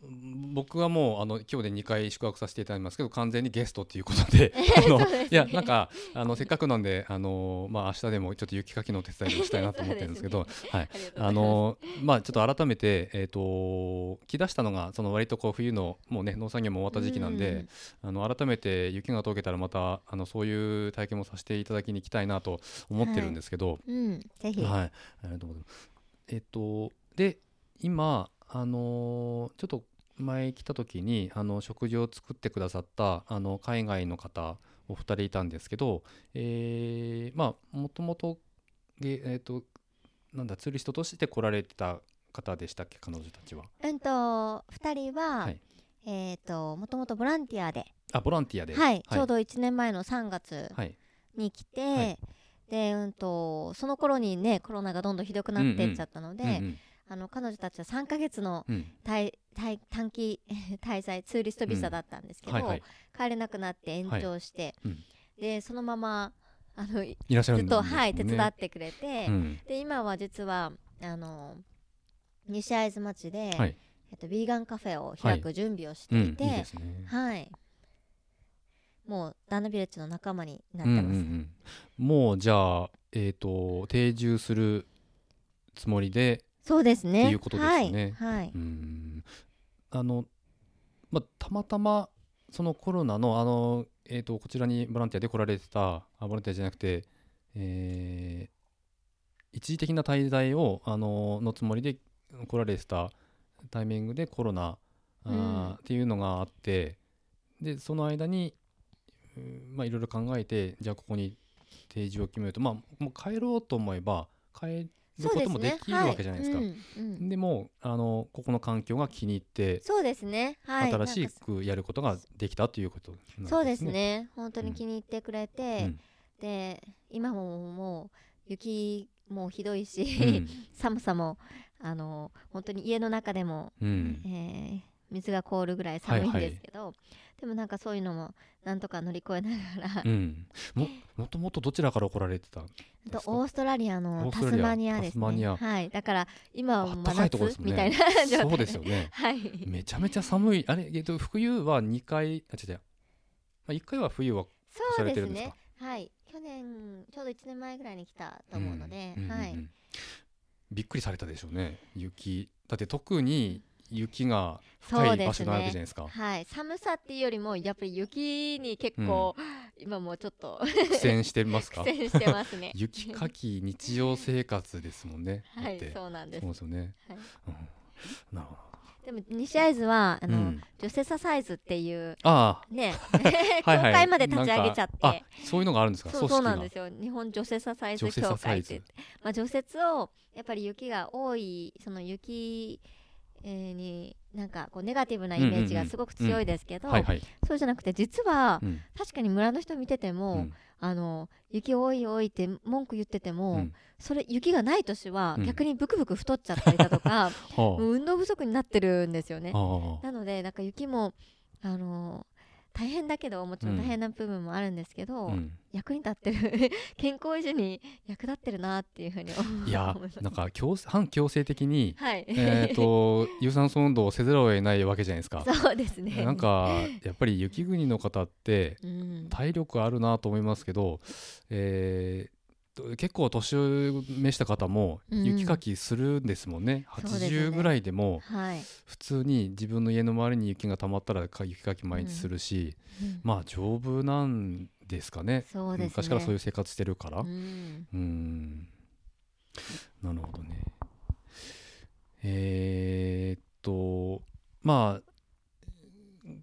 僕はもうあの今日で2回宿泊させていただいてますけど完全にゲストっていうことで [laughs] あのね。いやなんかあのせっかくなんであのまあ明日でもちょっと雪かきの手伝いをしたいなと思ってるんですけど [laughs] はい。ありがとうございあのまあちょっと改めてえっ、と来だしたのがその割とこう冬のもうね農作業も終わった時期なんで、あの改めて雪が溶けたらまたあのそういう体験もさせていただきに行きたいなと思ってるんですけど、うん、ぜひ、はい、ありがとうございます。えっと、で、今、あのーちょっと前来た時に、あの食事を作ってくださった、あの海外の方、お二人いたんですけど、えーまあ、もともと、げえっと、なんだ、ツーリストとして来られてた方でしたっけ、彼女たちは？うんと2人は、はいえっ、ともともとボランティアで、あ、ボランティアで。はい、ちょうど1年前の3月はい。に来て、はいでうんとその頃にねコロナがどんどんひどくなっていっちゃったので、うんうんあの彼女たちは3ヶ月のうん滞滞短期 [laughs] 滞在ツーリストビザだったんですけど、はいはい。帰れなくなって延長して、うんでそのままあのいいらっしゃるずっと。はい、手伝ってくれて、うん。で今は実はあの西会津町で、はいえっと、ビーガンカフェを開く準備をしてうん、いて、いいですね。はいもうダンナビレッジの仲間になっうんてます、うんうん、もうじゃあ、えー、と定住するつもりでそうですね。っていうことですね。はい、はい、うん。あの、まあ、たまたまそのコロナのあの、えー、とこちらにボランティアで来られてたあボランティアじゃなくて、えー一時的な滞在をあののつもりで来られてたタイミングでコロナうん。っていうのがあってでその間にうんまあいろいろ考えてじゃあここに定住を決めると。まあもう帰ろうと思えば帰ることもできるわけじゃないですか。はい。うんうん。でもあのここの環境が気に入って、そうですね。はい。新しくやることができたということなんですね。そうですね。本当に気に入ってくれて、うん。で今ももう雪もひどいし、うん。[laughs] 寒さもあの本当に家の中でも、うん。えー水が凍るぐらい寒いんですけど、でもなんかそういうのもなんとか乗り越えながら、うん、ももともとどちらから来られてたんですか？とオーストラリアのタスマニアですね。はい。だから今は真あったかいとこですもんね。夏みたいな状態。そうですよね。[laughs] はい。めちゃめちゃ寒い。あれ、えっと、冬は2回あ違う違う、まあ、1回は冬はそうですねされてるんですか？はい。去年ちょうど1年前ぐらいに来たと思うので、うんうんうんうん。はい。びっくりされたでしょうね。雪。だって特に雪が深い場所なわけじゃないねですかはい。寒さっていうよりもやっぱり雪に結構、[laughs] 今もうちょっと。苦戦してますか？苦戦してますね。[laughs] 雪かき日常生活ですもんね。はいそうなんです。そうですよね、はい。うん、なるほでも西会津はあの、どうん。ジョセササイズっていうあねあ、[laughs] はい会まで立ち上げちゃって。そういうのがあるんですか？そうそうなんで組すよ。日本除雪ササイズ協会って言って、まあ、除雪をやっぱり雪が多いその雪、えーになんかこうネガティブなイメージがすごく強いですけど、そうじゃなくて実はうん。確かに村の人見てても、うん。あの雪多い多いって文句言ってても、うん。それ雪がない年はうん。逆にブクブク太っちゃったりだとか、[laughs] はもう運動不足になってるんですよね。なのでなんか雪もあの大変だけどもちろん大変な部分もあるんですけど、うん、役に立ってる [laughs] 健康維持に役立ってるなっていうふうに思いやなんか強反強制的にはい、えっと [laughs] 有酸素運動をせざるを得ないわけじゃないですか。そうですね。なんかやっぱり雪国の方ってうん。体力あるなと思いますけど、えーと結構年を召した方もうん。雪かきするんですもんね、そうですよね。80ぐらいでもはい、普通に自分の家の周りに雪が溜まったらか雪かき毎日するし、うん。まあ丈夫なんですかね。ね。昔からそういう生活してるから。うん。うん。なるほどね。えーっとまあ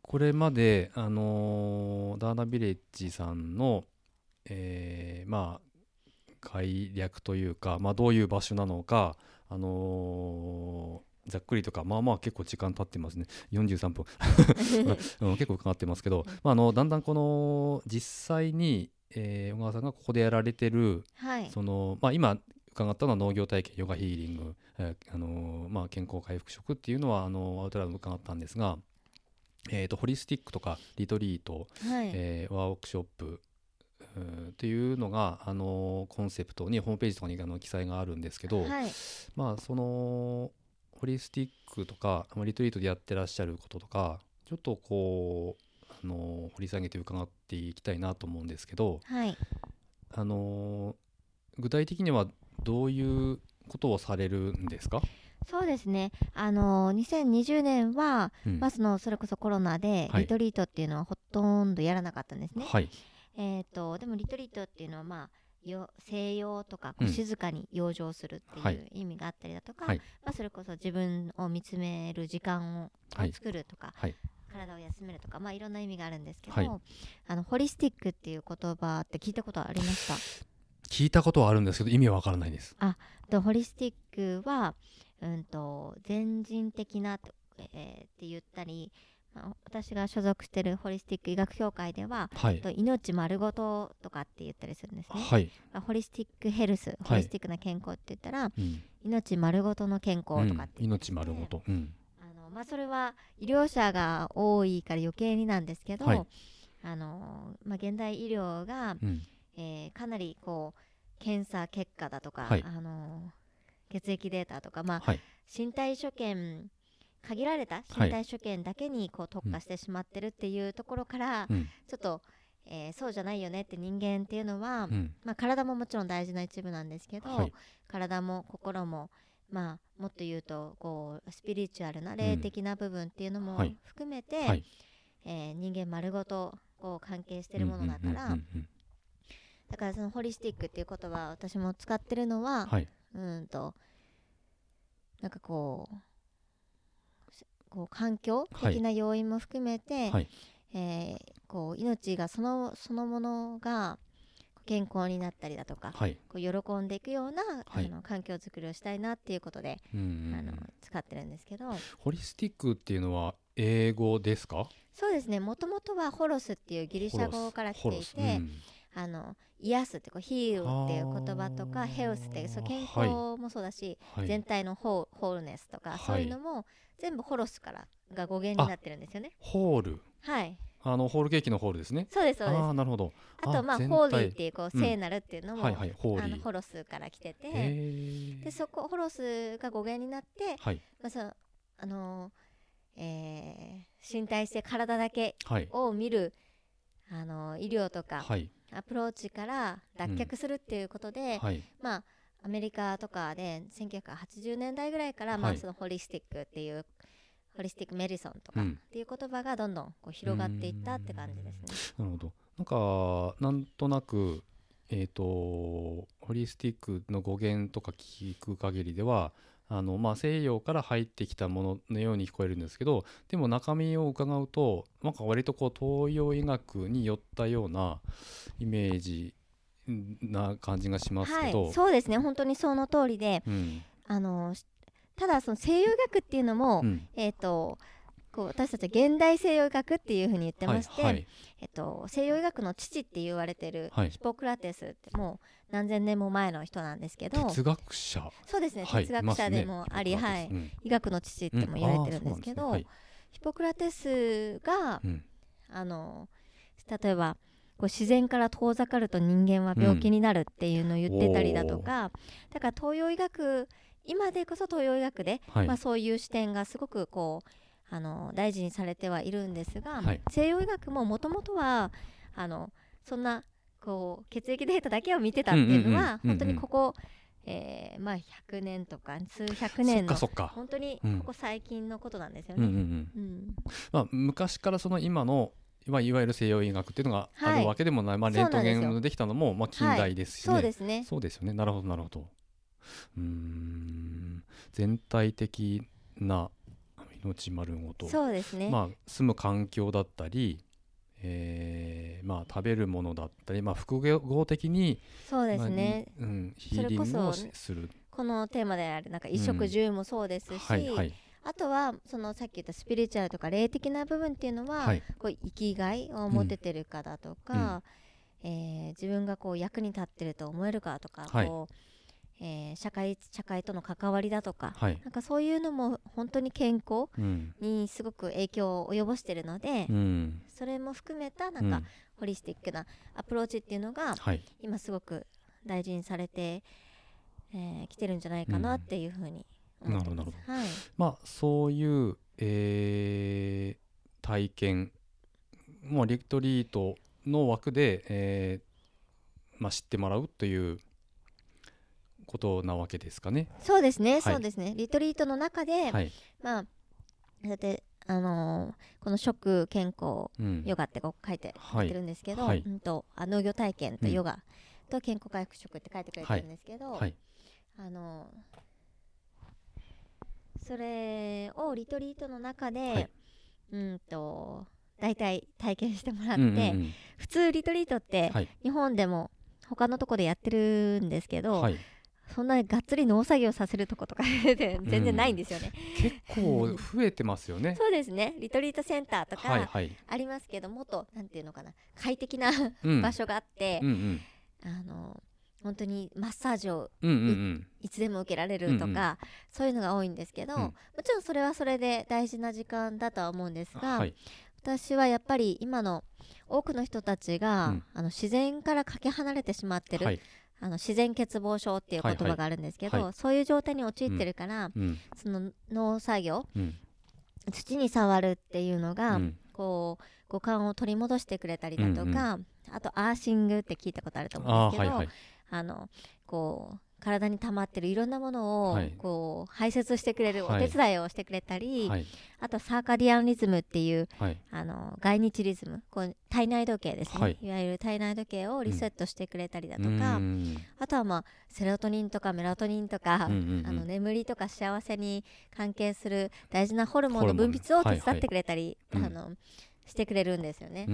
これまであのーダーナビレッジさんのえーまあ概略というか、まあ、どういう場所なのかあのーざっくりとかまあまあ結構時間経ってますね。43分。[laughs] うん結構伺ってますけど、まあ、あのだんだんこの実際に、えー小川さんがここでやられてるはい。その、まあ、今伺ったのは農業体験ヨガヒーリング、えーあのーまあ、健康回復食っていうのはあのアウトラインで伺ったんですが、えー、とホリスティックとかリトリート、はい、えーワークショップっていうのが、あのーコンセプトにホームページとかにあの記載があるんですけど、はい。まあそのホリスティックとかまあリトリートでやってらっしゃることとかちょっとこう、あのー掘り下げて伺っていきたいなと思うんですけど、はい。あのー具体的にはどういうことをされるんですか、そうですね。あの2020年は、うん。まあ、そのそれこそコロナではい。リトリートっていうのはほとんどやらなかったんですね、はいえー、とでもリトリートっていうのはまあよ静養とか静かに養生するってはい。いう意味があったりだとか、はい。まあ、それこそ自分を見つめる時間をはい。作るとか、はい。体を休めるとか、まあ、いろんな意味があるんですけど、はい。あのホリスティックっていう言葉って聞いたことありました？聞いたことはあるんですけど意味はわからないです。とホリスティックは、うん、と全人的なと、えーって言ったり、まあ、私が所属しているホリスティック医学協会でははい。と命丸ごととかって言ったりするんですね。はい、まあホリスティックヘルス、ホリスティックな健康って言ったら、うん。命丸ごとの健康とかってうん。命丸ごと、うん。あの、まあ、それは医療者が多いから余計になんですけど、はい。あのまあ、現代医療が、うん。えーかなりこう検査結果だとか、はい。あの血液データとか、まあ、はい。身体所見限られたはい。身体所見だけにこう特化してしまってるっていうところから、うん。ちょっと、えーそうじゃないよねって人間っていうのは、うん。まあ、体ももちろん大事な一部なんですけど、はい。体も心も、まあ、もっと言うとこうスピリチュアルな霊的な部分っていうのもはい。含めて、はい。えー人間丸ごとこう関係してるものだから、だからそのホリスティックっていう言葉を私も使ってるのは、はい。うんとなんかこうすこう環境的な要因も含めて、はい。えーこう命がそのそのものが健康になったりだとか、はい。こう喜んでいくような、はい。あの環境づくりをしたいなっていうことで、あの使ってるんですけど。ホリスティックっていうのは英語ですか？そうですね。もともとはホロスっていうギリシャ語から来ていて、うんあの癒すってこうヒールっていう言葉とかヘルスっていうそう健はい康もそうだし、はい。全体のホーホールネスとか、はい。そういうのも全部ホロスからが語源になってるんですよね。ホール。はい。あのホールケーキのホールですね。そうですそうです。ああなるほど。あとまあ全ホーリー体っていうこううん。聖なるっていうのも、はいはいホーあのホロスから来ててへでそこホロスが語源になって、はい。まあ、そのあのーえー身体性体だけはい。を見るあのー医療とかはいアプローチから脱却するっていうことで、はい。まあアメリカとかで1980年代ぐらいから、まあ、はいそのホリスティックっていうホリスティックメディソンとかっうん。ていう言葉がどんどんこう広がっていったって感じですね。なるほど。なんかなんとなくえっ、とホリスティックの語源とか聞く限りではあのまあ、西洋から入ってきたもののように聞こえるんですけどでも中身を伺うとなんか割とこう東洋医学に寄ったようなイメージな感じがしますはいけど、、そうですね。本当にその通りで。うん。あのしただその西洋医学っていうのも、うん。えっ、とこう私たちは現代西洋医学っていうふうに言ってまして、はいはい。えっと、西洋医学の父って言われてるはい。ヒポクラテスってもう何千年も前の人なんですけど哲学者。そうですね、はい哲学者でもあり、はい、うん。医学の父っても言われてるんですけど、うん。あーそうなんヒポクラテスがうん。あの例えばこう自然から遠ざかると人間は病気になるっていうのを言ってたりだとか、だから東洋医学今でこそ東洋医学で、はい。まあ、そういう視点がすごくこうあの大事にされてはいるんですが、はい。西洋医学ももともとはあのそんなこう血液データだけを見てたっていうのは、本当にここ、えーまあ、100年とか数百年のかそっか。本当にうん。ここ最近のことなんですよね。昔からその今のまあ、いわゆる西洋医学っていうのがあはい。るわけでもない、まあ、そうなんですよ。レントゲンができたのも、まあ、近代ですしね、そうですね。そうですよね。なるほどなるほど。うーん。全体的な命丸ごとそうですね。まあ、住む環境だったり、えーまあ、食べるものだったり、まあ、複合的に、そうですね。まあうん、ヒそれこそーリングをしする。このテーマであるなんか衣食住もそうですし、はいはいあとはそのさっき言ったスピリチュアルとか霊的な部分っていうのは、はいこう生きがいを持ててるかだとか、えー自分がこう役に立ってると思えるかとか、はいこうえー社会社会との関わりだとか、はい。なんかそういうのも本当に健康うん。にすごく影響を及ぼしてるので、うん。それも含めたなんん。ホリスティックなアプローチっていうのがはい。今すごく大事にされてき、えー来てるんじゃないかなっていうふうに思ってます。なるほどはい、まあそういう、えー体験もうリトリートの枠で、えーまあ、知ってもらうということなわけですかね。そうですね、はい。そうですね。リトリートの中で、はい。まあだってあのーこの食健康うん。ヨガってこう書いてはい。書いてるんですけど、はい。うんとあ農業体験とうん。ヨガと健康回復食って書いてくれてるんですけど、はい。あのそれをリトリートの中で、はい。うんと大体体験してもらって、うんうんうん。普通リトリートってはい。日本でも他のとこでやってるんですけど、はいそんなにがっつり農作業させるとことか [laughs] 全然ないんですよね、結構増えてますよね。そうですね。リトリートセンターとか。ありますけどもっとなんていうのかな。快適なうん。場所があってう、んうん。あの本当にマッサージをうんうんうん。いつでも受けられるとか、うんうん。そういうのが多いんですけど、うん。もちろんそれはそれで大事な時間だとは思うんですが、はい。私はやっぱり今の多くの人たちが、うん。あの自然からかけ離れてしまってる、はいあの自然欠乏症っていう言葉があるんですけど、はい。はいそういう状態に陥ってるから、うん。その農作業うん。土に触るっていうのが、うん。こう五感を取り戻してくれたりだとか、あとアーシングって聞いたことあると思うんですけど、あーはいはい。あのこう体に溜まってるいろんなものを、はい。こう排泄してくれるおはい。手伝いをしてくれたり、はい。あとサーカディアンリズムっていうはい。あの外日リズムこう体内時計ですね、はい。い、わゆる体内時計をリセットしてくれたりだとか、うん。あとはまあセロトニンとかメラトニンとか、あの眠りとか幸せに関係する大事なホルモンの分泌を手伝ってくれたり、うん。あのしてくれるんですよね。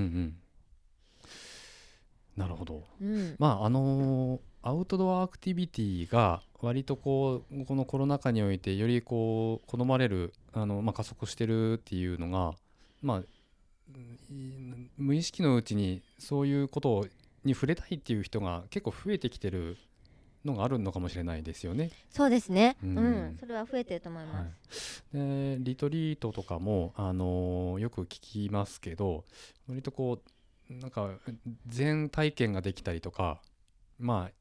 なるほど。うん。まああのーアウトドアアクティビティが割とこうこのコロナ禍においてよりこう好まれるあの、まあ、加速してるっていうのが、まあ、うん無意識のうちにそういうことに触れたいっていう人が結構増えてきてるのがあるのかもしれないですよね。そうですね、ううん。ん。それは増えてると思いはます。い、でリトリートとかも、あのーよく聞きますけど割とこうなん。か全体験ができたりとかまあ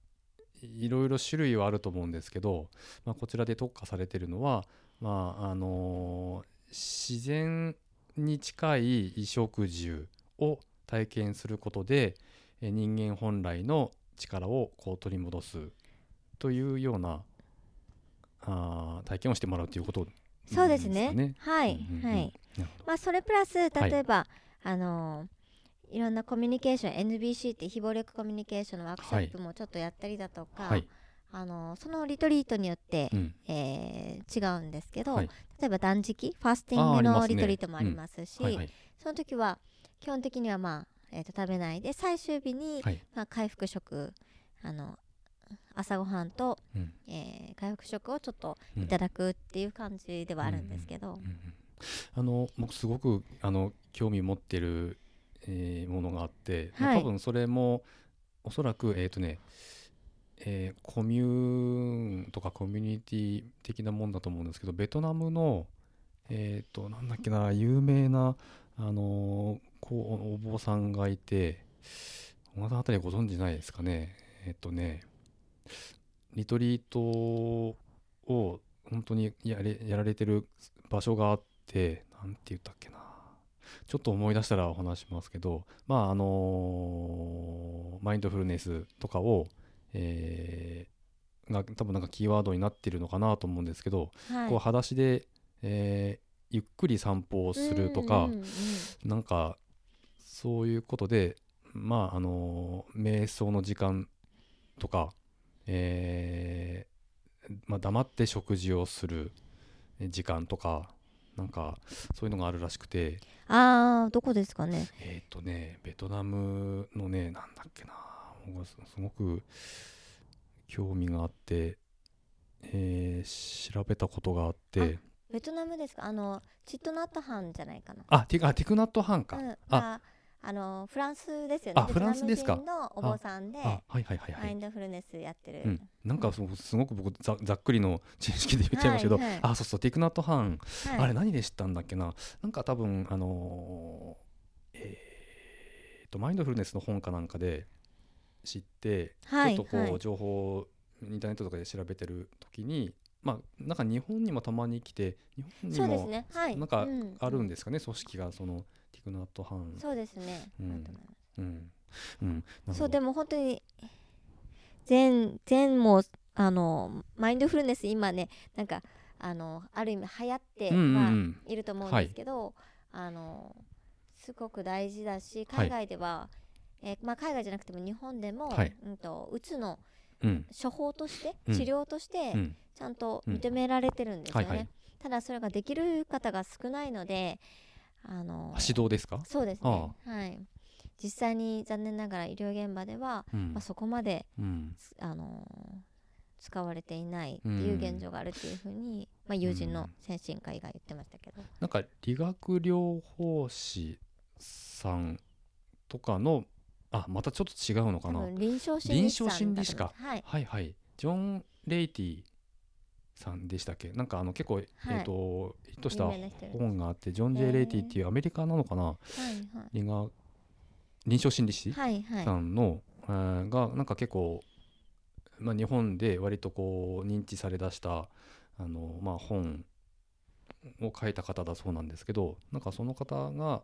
いろいろ種類はあると思うんですけど、まあ、こちらで特化されてるのは、まああのー自然に近い衣食住を体験することでえ人間本来の力をこう取り戻すというようなあー体験をしてもらうということそうですね。はい、うんうんうん。はい。まあそれプラス例えば、あのーいろんなコミュニケーション NBC って非暴力コミュニケーションのワークショップもちょっとやったりだとか、はい、あのーそのリトリートによって、うん。えー違うんですけど、はい。例えば断食ファスティングのリトリートもありますしはいはい。その時は基本的にはまあ、えー、と食べないで最終日に、はい。まあ、回復食あの朝ごはんと、うん。えー回復食をちょっとうん。いただくっていう感じではあるんですけど、あの僕すごくあの興味持ってる、えーものがあって、まあはい。多分それもおそらくえっ、とねえーコミューンとかコミュニティ的なもんだと思うんですけどベトナムのえっ、となんだっけな有名なあのーこうお坊さんがいて小田あたりご存知ないですかね。えっ、とねリトリートを本当にやれやられてる場所があってなんて言ったっけなちょっと思い出したらお話しますけどまああのマインドフルネスとかを、えーが多分なんかキーワードになってるのかなと思うんですけど、はい。こう裸足で、えーゆっくり散歩をするとか、うんうんうんなんかそういうことでまああの瞑想の時間とか、えーまあ、黙って食事をする時間とかなんかそういうのがあるらしくてあーどこですかね。えっ、とねベトナムのねなんだっけな。すごく興味があって、えー調べたことがあって。ベトナムですか？あのチットナットハンじゃないかな。あティあティクナットハンか、うん、あああのフランスですよね。あフランスですか。のお坊さんであはいはいはいはい。マインドフルネスやってる、うん、なんかすごすごく僕ざざっくりの知識で言っちゃいましたけど、はいはいあそうそうティクナットハン、はい。あれ何で知ったんだっけな。なんか多分あのーえーとマインドフルネスの本かなんかで知って、はいちょっとこう、はい。情報をインターネットとかで調べてる時にまあなんか日本にもたまに来て日本にもね。はい。なんかうん。あるんですかね、組織がそのティクナットハン。そうですね、そうでも本当に全全もあのマインドフルネス今ねなんかあのある意味流行ってはんいると思うんですけど、あのすごく大事だし海外では、えーまあ、海外じゃなくても日本でも、はい。うん、とうつのうん。処方として、うん。治療としてうん。ちゃんとうん。認められてるんですよね、はいはい。ただそれができる方が少ないのであのあ指導ですか？そうですね。はい。実際に残念ながら医療現場では、うん。まあ、そこまでうん。あの使われていないっていう現状があるっていうふうに、まあ、友人の先進科医が言ってましたけど、なんか理学療法士さんとかのあまたちょっと違うのかな。臨床心臨理士かだと思い。はいはい。ジョン・レイティさんでしたっけ？なんかあの結構、えっ、とヒットした本があってジョン・ジェイ・レイティっていうアメリカなのかな？はい理学臨床心理士はいはいさはい。んの、えーがなんか結構、まあ、日本で割とこう認知されだしたあの、まあ、本を書いた方だそうなんですけどなんかその方が、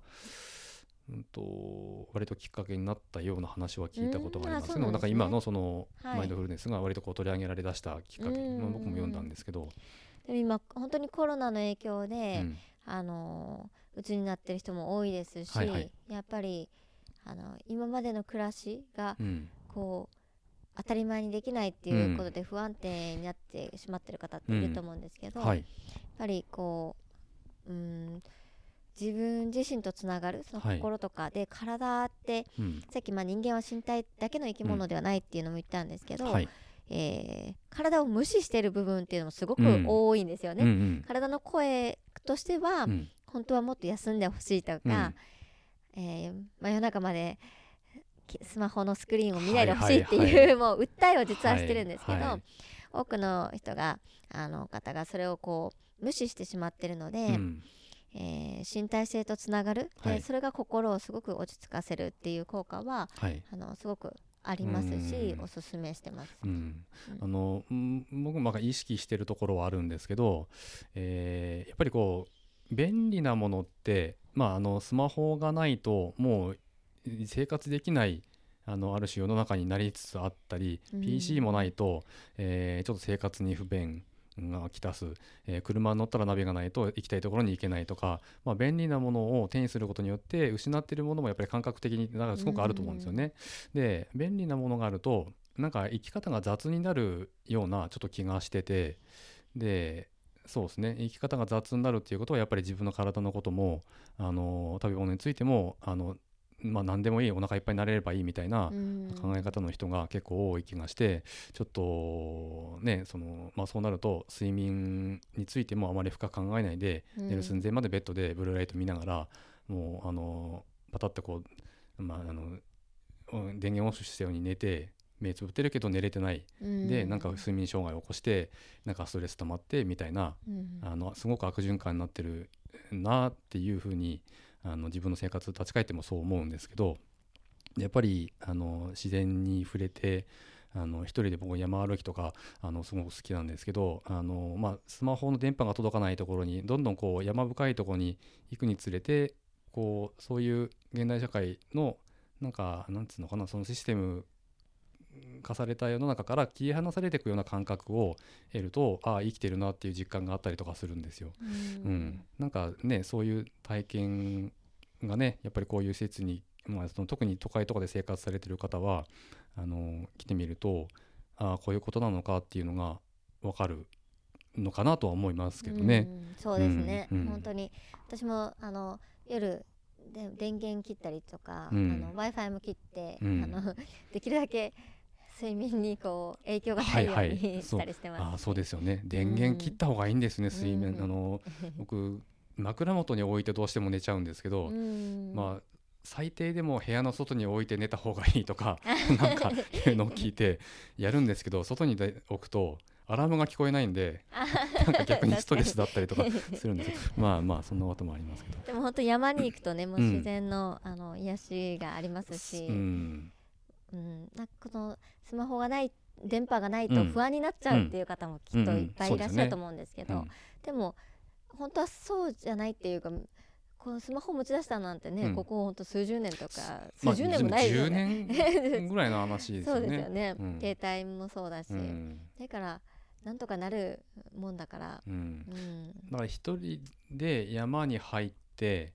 うん、と割ときっかけになったような話は聞いたことがあります。けどね。なんか今のそのはい。マインドフルネスが割とこう取り上げられだしたきっかけ、うんまあ僕も読んだんですけど、でも今本当にコロナの影響うで、ん。あのうつになってる人も多いですし、はいはい。やっぱりあの今までの暮らしがうん。こう当たり前にできないっていうことで不安定になってしまってる方っていると思うんですけど、やっはいぱりこううん自分自身とつながるそのはい。心とかで、体ってうん。さっきまあ人間は身体だけの生き物ではないっていうのも言ったんですけど、はい。えー体を無視してる部分っていうのもすごくうん。多いんですよね。うんうん。体の声としては、うん。本当はもっと休んでほしいとか、えー真夜中まできスマホのスクリーンを見ないでほしいっていう、はい。はいはいもう訴えを実はしてるんですけど、はいはい。多くの人があの方がそれをこう無視してしまってるので、うんえー身体性とつながる、ではい。それが心をすごく落ち着かせるっていう効果ははい。あのすごくありますしうん。おすすめしてます。うん。うんあのうん僕もまあ意識してるところはあるんですけど、えーやっぱりこう便利なものって、まあ、あのスマホがないともう生活できないあのある種世の中になりつつあったり、うん。PC もないと、えーちょっと生活に不便がきたす、えー車に乗ったらナビがないと行きたいところに行けないとか、まあ、便利なものを手にすることによって失っているものもやっぱり感覚的になんかすごくあると思うんですよね。で便利なものがあるとなんか生き方が雑になるようなちょっと気がしててでそうですね。生き方が雑になるっていうことはやっぱり自分の体のこともあの食べ物についてもあの、まあ、何でもいいお腹いっぱいになれればいいみたいなうん。考え方の人が結構多い気がしてちょっとねその、まあ、そうなると睡眠についてもあまり深く考えないでうん。寝る寸前までベッドでブルーライト見ながらもうあのパタッとこう、まあ、あのうん電源オフしたように寝て目つぶってるけど寝れてない。うん。でなんか睡眠障害を起こしてなんかストレス溜まってみたいなうん。あのすごく悪循環になってるなっていうふうにあの自分の生活立ち返ってもそう思うんですけどやっぱりあの自然に触れてあの一人で僕山歩きとかあのすごく好きなんですけどあの、まあ、スマホの電波が届かないところにどんどんこう山深いところに行くにつれてこうそういう現代社会のなんかなんつうのかなそのシステム化された世の中から切り離されていくような感覚を得るとああ生きてるなっていう実感があったりとかするんですよ。ううん。ん、なんかねそういう体験がねやっぱりこういう施設に、まあ、その特に都会とかで生活されてる方はあの来てみるとああこういうことなのかっていうのが分かるのかなとは思いますけどね。うん。そうですね、うん。うん。本当に。私もあの夜で電源切ったりとか、うん。あの w i f i も切って、うん。あの [laughs] できるだけ睡眠にこう影響がなようはいいはいにしたりしてます、ああそうですよね。電源切った方がいいんですね、うん。あの僕枕元に置いてどうしても寝ちゃうんですけど、うん。まあ最低でも部屋の外に置いて寝た方がいいとか [laughs] なんかいうのを聞いてやるんですけど外にで置くとアラームが聞こえないんで [laughs] なんか逆にストレスだったりとかするんですよ。まあまあそんなこともありますけど。でも本当山に行くとねもううん。自然の,、あの癒しがありますし、ううんん。なんかこのスマホがない電波がないうん。と不安になっちゃうっていう方もきっといっぱいいらっしゃると思うんですけど、うん。でも本当はそうじゃないっていうかこのスマホ持ち出したなんてね、うん。ここほんと数十年とかまあ数十年もないよ10ね、年ぐらいの話ですそうよね。[laughs] ですよね、うん。携帯もそうだし、うん。だからなんとかなるもんだから、うん。うん、だから一人で山に入って、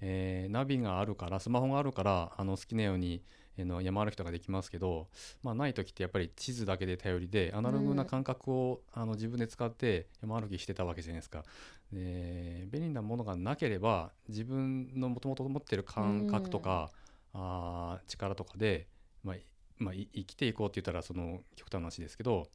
えーナビがあるからスマホがあるからあの好きなように、あの山歩きとかできますけど、まあ、ない時ってやっぱり地図だけで頼りでアナログな感覚を、あの自分で使って山歩きしてたわけじゃないですか。で便利なものがなければ自分のもともと持ってる感覚とか、あー力とかで、まあいまあ、い生きていこうって言ったらその極端な話ですけど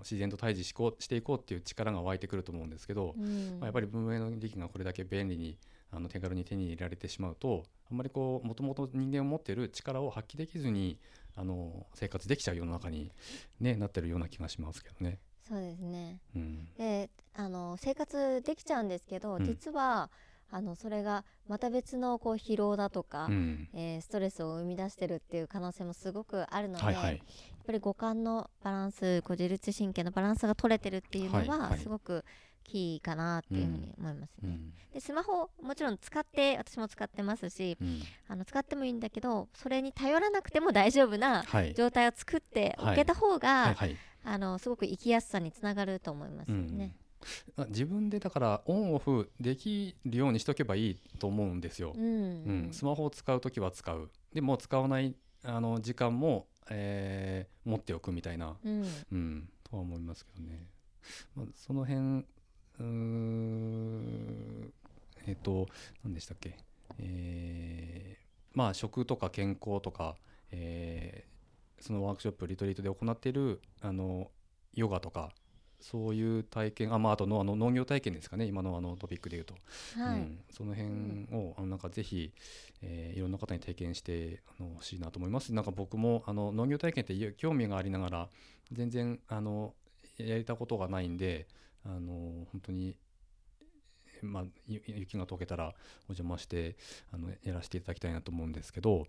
自然と対峙しこうしていこうっていう力が湧いてくると思うんですけど、うん。まあ、やっぱり文明の利器がこれだけ便利にあの手軽に手に入れられてしまうとあんまりこうもともと人間を持っている力を発揮できずにあの生活できちゃう世の中に、ね、なってるような気がしますけどね。そうですね。うん。であの生活できちゃうんですけど、うん。実はあのそれがまた別のこう疲労だとか、うん。えーストレスを生み出してるっていう可能性もすごくあるので、はいはい。やっぱり五感のバランスこう自律神経のバランスが取れてるっていうのはいははい。すごくキーかなっていうふうに思いますね。うん。でスマホもちろん使って私も使ってますしうん。あの使ってもいいんだけどそれに頼らなくても大丈夫なはい。状態を作っておけた方が、あのすごく生きやすさにつながると思いますよね。あ自分でだからオンオフできるようにしとけばいいと思うんですよ。うん。うん。スマホを使う時は使う。でも使わないあの時間も、えー持っておくみたいな、うん。うん、とは思いますけどね。まあ、その辺えっ、と何でしたっけ、えーまあ食とか健康とか、えーそのワークショップリトリートで行っているあのヨガとかそういう体験あ,、まあ、あとのあの農業体験ですかね今のあのトピックでいうと、はい。うん、その辺を、あのなんかぜひ、えーいろんな方に体験してあの欲しいなと思います。なんか僕もあの農業体験って興味がありながら全然あのやれたことがないんであの本当にまあ、ゆ雪が溶けたらお邪魔してあのやらせていただきたいなと思うんですけど、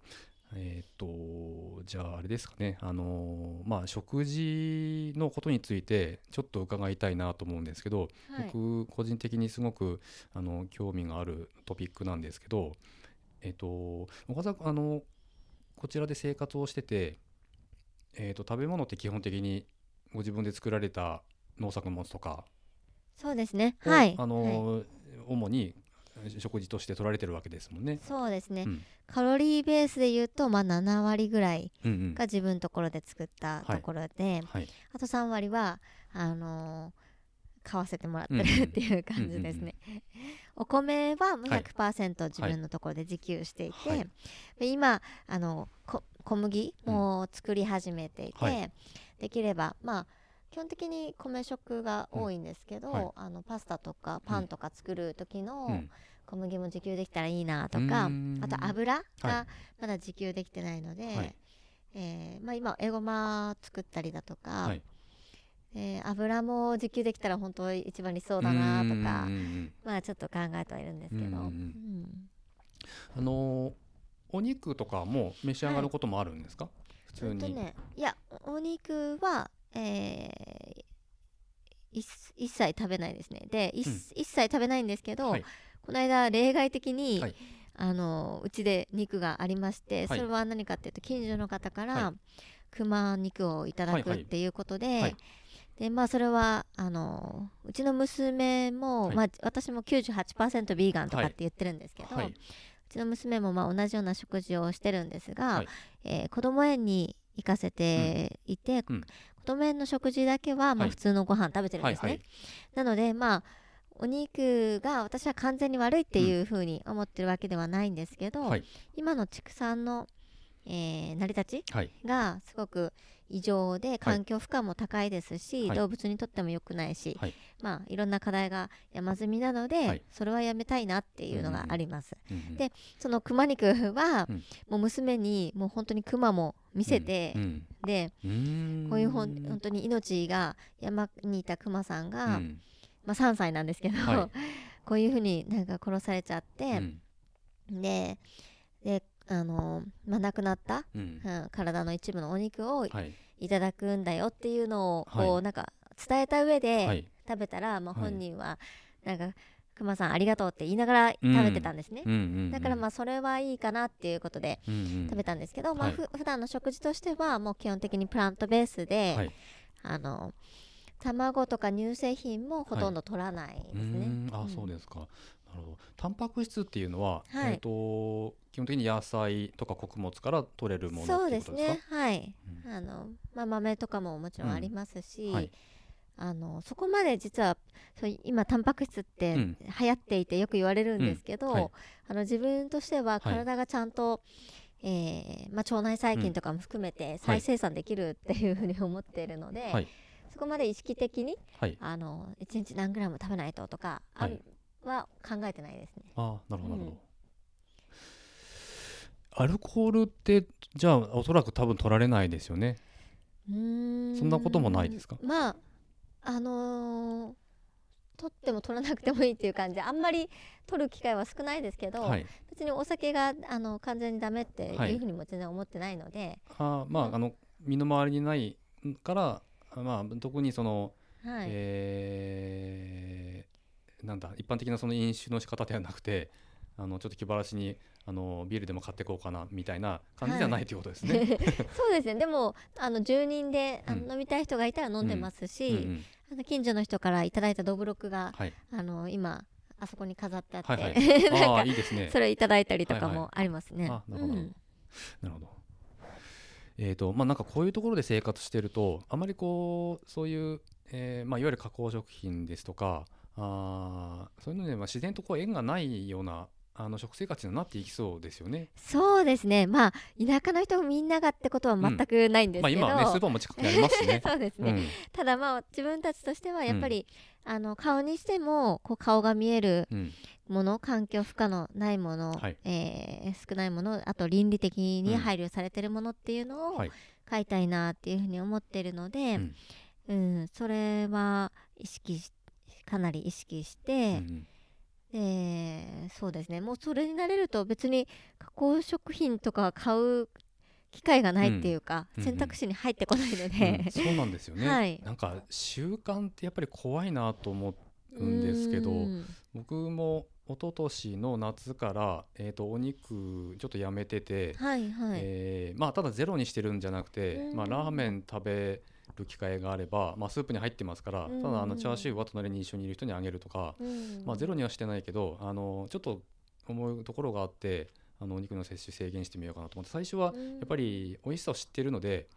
えっ、とじゃああれですかね。あのまあ食事のことについてちょっと伺いたいなと思うんですけど、はい。僕個人的にすごくあの興味があるトピックなんですけどえっ、と岡田あのこちらで生活をしてて、えー、と食べ物って基本的にご自分で作られた農作物とかそうですね。をはい。あのはい。主に食事として取られてるわけですもんね。そうですね、うん。カロリーベースで言うとまあ7割ぐらいうんうん。が自分のところで作ったところで、はい。あと3割はあのー買わせてもらってうんうん。る [laughs] っていう感じですね。お米はもうはい。100%自分のところで自給していて、はい。で今あのこ小麦も作り始めていて、はい。できればまあ基本的に米食が多いんですけど、うんはい。あのパスタとかパンとか作る時のうん。小麦も自給できたらいいなとうか、ーん。あと油はがまだ自給できてないので、はい。えーまあ、今エゴマ作ったりだとか、はい。えー油も自給できたら本当一番理想だなとかまあちょっと考えてはいるんですけど、あのーお肉とかも召し上がることもあるんですか、普通に、えっとねいやお肉は、えー一一切食べないですね。で一,、うん。一切食べないんですけど、はい。この間例外的に、はい。あのうちで肉がありまして、はい。それは何かっていうと近所の方から、は熊肉をいただはいはい。くっていうことで、はい。でまあそれはあのうちの娘も、はい。まあ、私も98%ビーガンとかって言ってるんですけど、はい。うちの娘もまあ同じような食事をしてるんですが、はい。えー子ども園に行かせていて、うんも園の食事だけはまはい。あ普通のご飯食べてるんですね。はいはい。なのでまあお肉が私は完全に悪いっていうふうに思ってるわけではないんですけど、はい。今の畜産の、えー成り立ちはい。がすごく異常で環境負荷も高いですし、はい。動物にとっても良くないし、はい。まあいろんな課題が山積みなので、はい。それはやめたいなっていうのがあります。うんうんでその熊肉は、うんもう娘にもう本当に熊も見せて、うんでうん。うーん。こういうほん本当に命が山にいた熊さんが、うん。まあ、3歳なんですけど、は [laughs] こういうふうになんか殺されちゃって、うん。でであの、まあ、亡くなった、うん。うん体の一部のお肉をはいいただくんだよっていうのをはい。こうなんか伝えた上ではい。食べたら、まあ、はい。本人はなんか「くまさんありがとう」って言いながら食べてたんですね、だからまあそれはいいかなっていうことで食べたんですけど、まあはいふ普段の食事としてはもう基本的にプラントベースで、はい。あの卵とか乳製品もほとんど取らないですね。ん。あうん。そうですかなるほど。タンパク質っていうのは、はい。えっ、と基本的に野菜とか穀物から取れるものそうですね。はい、うん。あのまあ、豆とかももちろんありますし、はい。あのそこまで実はそう今タンパク質ってうん。流行っていてよく言われるんですけど、うんはい。あの自分としてははい。体がちゃんと、えーまあ、腸内細菌とかも含めて再生産できるっていうふうに思っているので、はいそこまで意識的にはいあの1日何グラム食べないととか、あはいは考えてないですね。あなるほどなるほど、うん。アルコールってじゃあおそらく多分取られないですよね。うーん。そんなこともないですか？まああのー取っても取らなくてもいいっていう感じ。であんまり取る機会は少ないですけど、はい。別にお酒があの完全にダメってはいいうふうにも全然思ってないので、あまああの身の回りにないからまあ特にその、はい。えーなんだ一般的なその飲酒の仕方ではなくてあのちょっと気晴らしにあのビールでも買っていこうかなみたいな感じじゃないとい。うことですね。[laughs] そうですね。でもあの住人であのうん。飲みたい人がいたら飲んでますし、うん。うんあの近所の人からいただいたドブロクがはい。あの今あそこに飾ってあって、はいはい。[laughs] なんかいいですね。それいただいたりとかもありますね。あなるほど。うん。なるほど。えーとまあ、なんかこういうところで生活してるとあまりこうそういう、えーまあ、いわゆる加工食品ですとかあー。そういうので、まあ、自然とこう縁がないようなあの食生活になっていきそうですよね。そうですね。まあ田舎の人みんながってことは全くないんですまあ、けど、今はねスーパーも近くにありますしね。[laughs] そうですね、うん。ただまあ自分たちとしてはやっぱり、あの顔にしてもこう顔が見えるうん。もの環境負荷のないもの、はい。えー少ないものあと倫理的に配慮されてるものっていうのをはい。買いたいなっていうふうに思ってるので、うん。うん、それは意識しかなり意識しうんうて、ん。でそうですね。もうそれになれると別に加工食品とか買う機会がないっていうか、うん選択肢に入ってこないのうんで、そうなんですよね、はい。なんか習慣ってやっぱり怖いなと思うんですけどうん。僕も一昨年の夏から、えー、とお肉ちょっとやめてて、はいはい、えーまあ、ただゼロにしてるんじゃなくて、うん。まあ、ラーメン食べる機会があれば、まあ、スープに入ってますから、うんただあのチャーシューは隣に一緒にいる人にあげるとか、うんまあ、ゼロにはしてないけどあのちょっと思うところがあってあのお肉の摂取制限してみようかなと思って最初はうんやっぱり美味しさを知ってるので、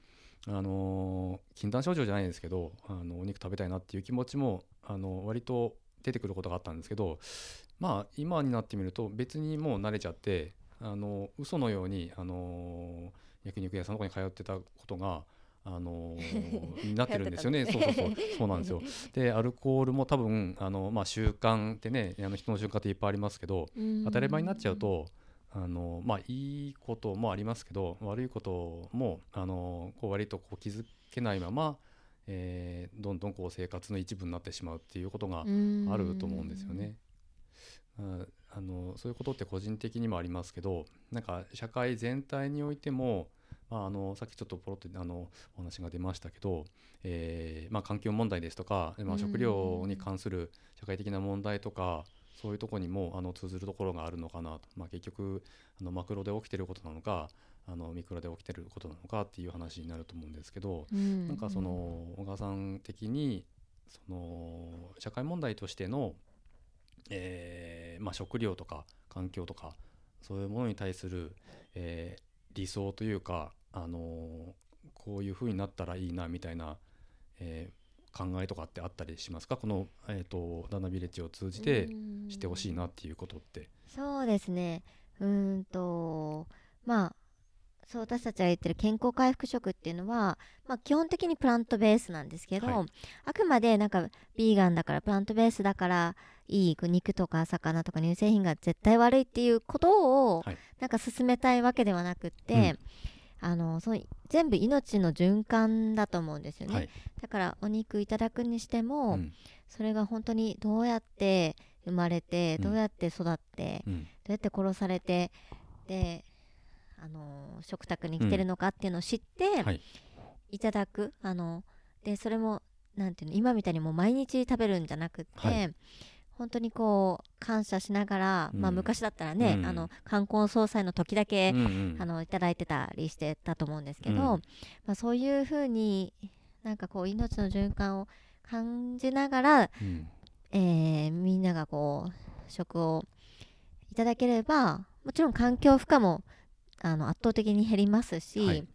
あの禁断症状じゃないんですけどあのお肉食べたいなっていう気持ちもあの割と出てくることがあったんですけどまあ今になってみると別にもう慣れちゃってあの嘘のようにあの焼肉屋さんのとこに通ってたことが。あの [laughs] になってるんですよね。そうそうそう、そうなんですよ。[laughs] で、アルコールも多分、あの、まあ、習慣ってね、あの人の習慣っていっぱいありますけど。うん当たり前になっちゃうと、あのまあ、いいこともありますけど悪いこともあのこう割とこう気づけないまま、えーどんどんこう生活の一部になってしまうっていうことがあると思うんですよね。ああのそういうことって個人的にもありますけどなんか社会全体においても、まあ、あのさっきちょっとポロッとあのお話が出ましたけど、えーまあ、環境問題ですとか、まあ、うん食料に関する社会的な問題とかそういうところにもあの通ずるところがあるのかなと、まあ、結局あのマクロで起きてることなのかあのミクロで起きてることなのかっていう話になると思うんですけど、うん。なんかその小川さん的にその社会問題としての、えーまあ、食料とか環境とかそういうものに対する、えー理想というか、あのーこういう風になったらいいなみたいな、えー考えとかってあったりしますか？この、えー、とダナビレッジを通じてうん。してほしいなっていうことって。そうですね。うーんとまあそう私たちが言ってる健康回復食っていうのは、まあ、基本的にプラントベースなんですけど、はい。あくまでなんかビーガンだからプラントベースだからいい肉とか魚とか乳製品が絶対悪いっていうことを、はい。なんか進めたいわけではなくって、あのその全部命の循環だと思うんですよね、はい。だからお肉いただくにしても、うん。それが本当にどうやって生まれてうん。どうやって育って、うん。どうやって殺されてで、あのー食卓に来てるのかっていうのを知って、はい。い、ただく。あのでそれもなんていうの今みたいにもう毎日食べるんじゃなくって、はい本当にこう感謝しながら、まあ、うん昔だったらね、うん。あの冠婚葬祭の時だけ、うん。うんあのいただいてたりしてたと思うんですけど、うん。まあ、そういうふうになんかこう命の循環を感じながら、うん。えーみんながこう食をいただければもちろん環境負荷もあの圧倒的に減りますし、はい。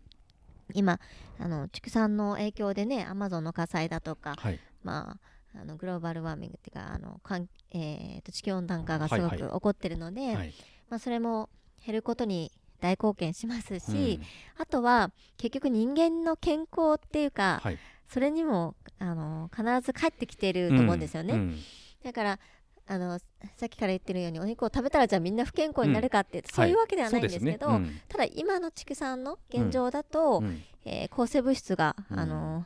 今あの畜産の影響でねアマゾンの火災だとか、はい。まあ、あのグローバルワーミングっていうかあのかん、えーと地球温暖化がすごくはいはい。起こってるので、はい。まあ、それも減ることに大貢献しますし、うん。あとは結局人間の健康っていうか、はい。それにもあの必ず帰ってきてると思うんですよね。うん。だからあのさっきから言ってるようにお肉を食べたらじゃあみんな不健康になるかって、そういうわけではないんですけど、そうですね。ただ今の畜産の現状だと、うん。うん。えー抗生物質が、うん。あの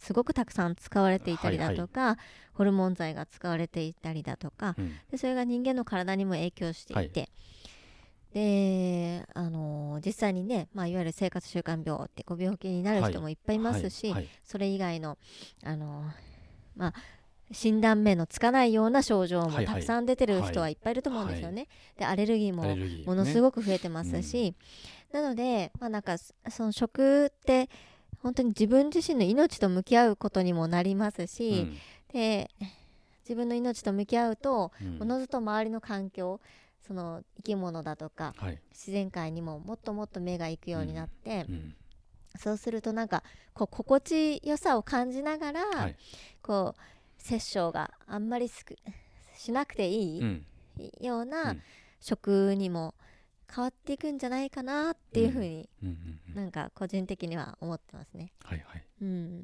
すごくたくさん使われていたりだとか、ホルモン剤が使われていたりだとかうん。でそれが人間の体にも影響していて、で、あの実際にね、まあ、いわゆる生活習慣病ってご病気になる人もい。っぱいいますし、はい。はい。それ以外の、あのまあ、診断名のつかないような症状もはいはい。たくさん出てる人はい。っぱいいると思うんですよね。でアレルギーもものすごく増えてますし、なので、まあ、なんかそその食って本当に自分自身の命と向き合うことにもなりますし、で自分の命と向き合うとうん。うんおのずと周りの環境その生き物だとかはい。自然界にももっともっと目が行くようになって、うん。そうするとなんかこう心地よさを感じながら、はい。こう殺生があんまりしなくていい、うん。よううなん。食にも変わっていくんじゃないかなっていうふうに、なんか個人的には思ってますね。はいはい。うん、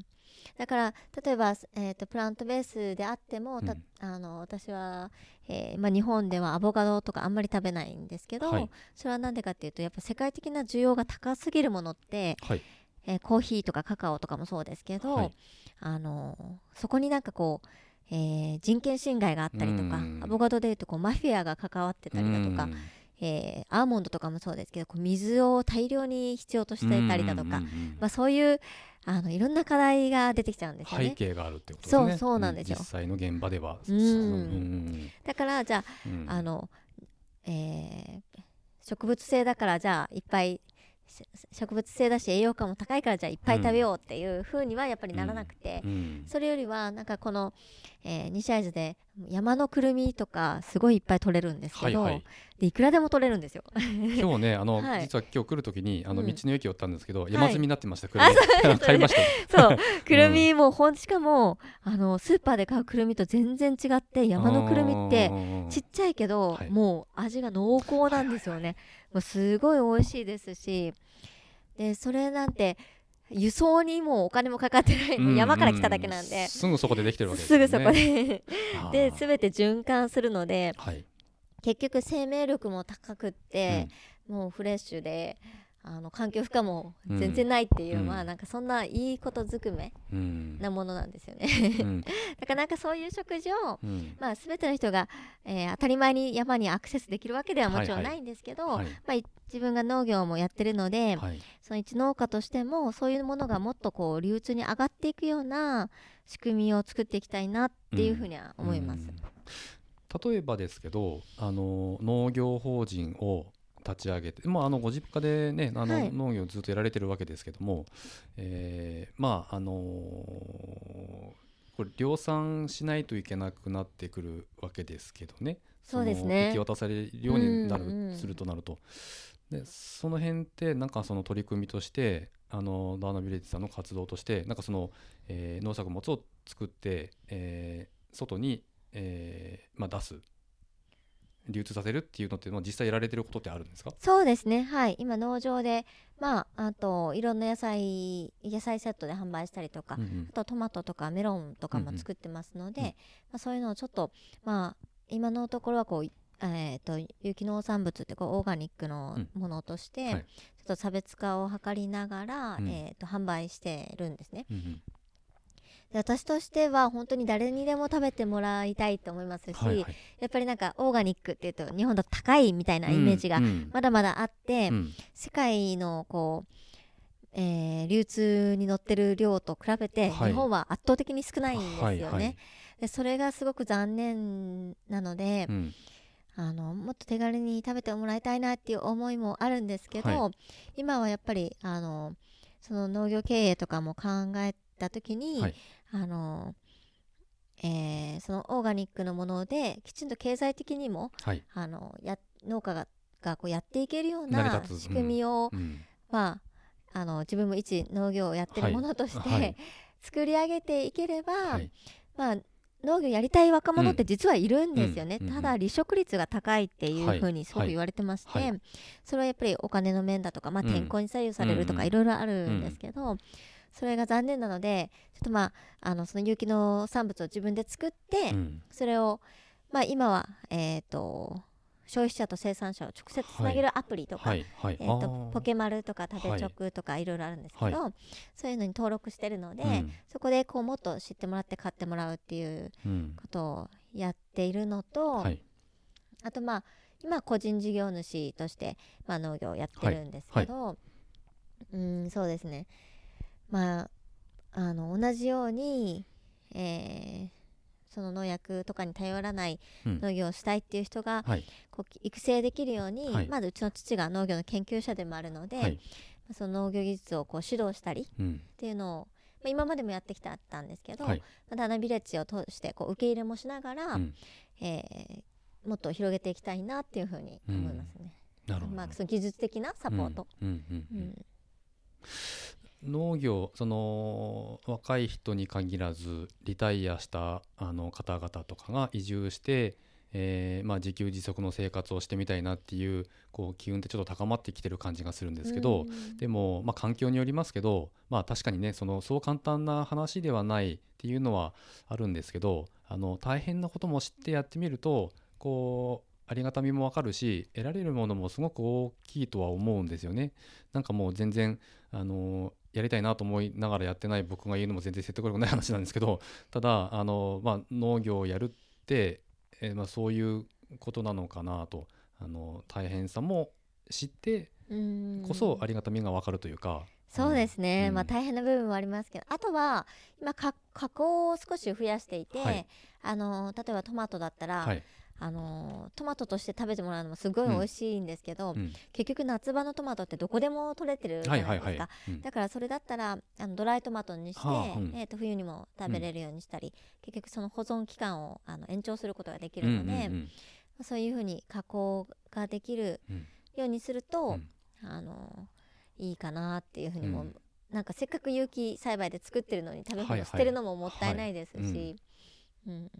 だから例えば、えー、とプラントベースであっても、たうん。あの私は、えーまあ、日本ではアボカドとかあんまり食べないんですけど、はい。それは何でかっていうとやっぱ世界的な需要が高すぎるものって、はい。えーコーヒーとかカカオとかもそうですけど、はい。あのそこになんかこう、えー人権侵害があったりとか、うん。アボカドでいうとこうマフィアが関わってたりだとか、うんえーアーモンドとかもそうですけどこう水を大量に必要としていたりだとか、うんうんうんうんまあ、そういうあのいろんな課題が出てきちゃうんですよ背ね。景があるってことですね。そうそうなんですよ。実際の現場では。うん。うん。だからじゃあうん。あの、えー植物性だからじゃあいっぱいし植物性だし栄養価も高いからじゃあいっぱい食べようっていう風にはやっぱりならなくて、うん。それよりはなんかこの、えー西会津で山のくるみとかすごいいっぱい取れるんですけど、はいはいでいくらでも取れるんですよ。[laughs] 今日ねあの、はい。実は今日来る時にあのうん。道の駅寄ったんですけど、い。山積みになってました。あ車に [laughs] 買いました。そう。くるみもほんしかもあのスーパーで買うくるみと全然違って山のくるみってちっちゃいけど、はい。もう味が濃厚なんですよね、もうすごい美味しいですしでそれなんて輸送にもうお金もかかってない、もう山から来ただけなんで、すぐそこでできてるわけですね。ぐそこで。で全て循環するのではい。結局生命力も高くって、もうフレッシュであの環境負荷も全然ないっていう、うん。まあなんかそんないいことずくめうん。なものなんですよね。うん。[laughs] だからなんかそういう食事をうん。まあ、全ての人が、えー当たり前に山にアクセスできるわけではもちろんはいはいないんですけど、はい。まあ、い自分が農業もやってるので、はい。その一農家としてもそういうものがもっとこう流通に上がっていくような仕組みを作っていきたいなっていうふうには思います。うん例えばですけどあの農業法人を立ち上げて、まあ、あのご実家で、ね、あのはい。農業をずっとやられてるわけですけども、えーまああのこれ量産しないといけなくなってくるわけですけどね。そうですね。の引き渡されるようになる、うんうん。するとなると。でその辺ってなんかその取り組みとしてあのダーナビレッジさんの活動としてなんかその、えー農作物を作って、えー外に、えーまあ、出す。流通させるっていうのっていうのは実際やられてることってあるんですか？そうですね。はい。今農場でまああといろんな野菜野菜セットで販売したりとか、うんうん。あとトマトとかメロンとかも作ってますので、うんまあ、そういうのをちょっとまあ今のところはこういえー、と有機農産物ってこうオーガニックのものとして、はい。ちょっと差別化を図りながら、うん。えー、と販売してるんですね。うんうん。で私としては本当に誰にでも食べてもらいたいと思いますし、はいはい。やっぱりなんかオーガニックっていうと日本だと高いみたいなイメージがうんうん。まだまだあって、うん。世界のこう、えー流通に乗ってる量と比べて、はい。日本は圧倒的に少ないんですよね、はいはい。でそれがすごく残念なので、うん。あのもっと手軽に食べてもらいたいなっていう思いもあるんですけど、は今はやっぱりあのその農業経営とかも考えた時に、はい。あのえーそのオーガニックのものできちんと経済的にもはい。あのや農家ががこうやっていけるような仕組みを、うん。まあ、あの自分も一農業をやってるものとして、作り上げていければ、はい。まあ、農業やりたい若者って実はいるんですよね、うん。うん。ただ離職率が高いっていうはい。ふうにすごく言われてまして、はい。はいそれはやっぱりお金の面だとか、まあ、うん。天候に左右されるとうん。うん。かいろいろあるん。ですけど、それが残念なのでちょっとまああのその有機農産物を自分で作って、うん。それを、まあ、今は、えー、と消費者と生産者を直接つなげるアプリとか、はいはい。えー、あとー。ポケマルとか食べチョクとかいろいろあるんですけど、そうい。うのに登録してるので、うん。そこでこうもっと知ってもらって買ってもらうっていううん。ことをやっているのと、はい。あとまあ今個人事業主として、まあ、農業をやってるんですけど、うんそうですねまああの同じように、えーその農薬とかに頼らないうん。農業をしたいっていう人が、はい。こう育成できるように、はい。まずうちの父が農業の研究者でもあるので、はい。その農業技術をこう指導したりっうん。ていうのを、まあ、今までもやってきたったんですけど、はい。ビレッジを通してこう受け入れもしながら、うん。えーもっと広げていきたいなっていうふうに思いますね。なるほど。まあ、その技術的なサポート、うんうん。うん。うん。うん農業その若い人に限らずリタイアしたあの方々とかが移住して、えーまあ、自給自足の生活をしてみたいなっていうこう機運ってちょっと高まってきてる感じがするんですけど、うんでも、まあ、環境によりますけど、まあ、確かにねそのそう簡単な話ではないっていうのはあるんですけどあの大変なことも知ってやってみるとこうありがたみもわかるし得られるものもすごく大きいとは思うんですよね。なんかもう全然あのやりたいなと思いながらやってない僕が言うのも全然説得力ない話なんですけど [laughs] ただあの、まあ、農業をやるって、えーまあ、そういうことなのかなとあの大変さも知ってうん。こそありがたみが分かるというか。そうですね、うん。まあ大変な部分はありますけどあとは今か加工を少し増やしていて、はい。あの例えばトマトだったら、はいあのトマトとして食べてもらうのもすごい美味しいんですけど、うん。結局夏場のトマトってどこでも取れてるじゃはないいですか、はいはい。うん。だからそれだったらあのドライトマトにして、はあうん。えー、と冬にも食べれるようにしたり、結局その保存期間をあの延長することができるので、うんうんうん。まあそういうふうに加工ができるうん。ようにすると、うん。あのいいかなっていうふうにも、うん。なんかせっかく有機栽培で作ってるのに食べはいはい。物捨てるのももったいないですし、はいうん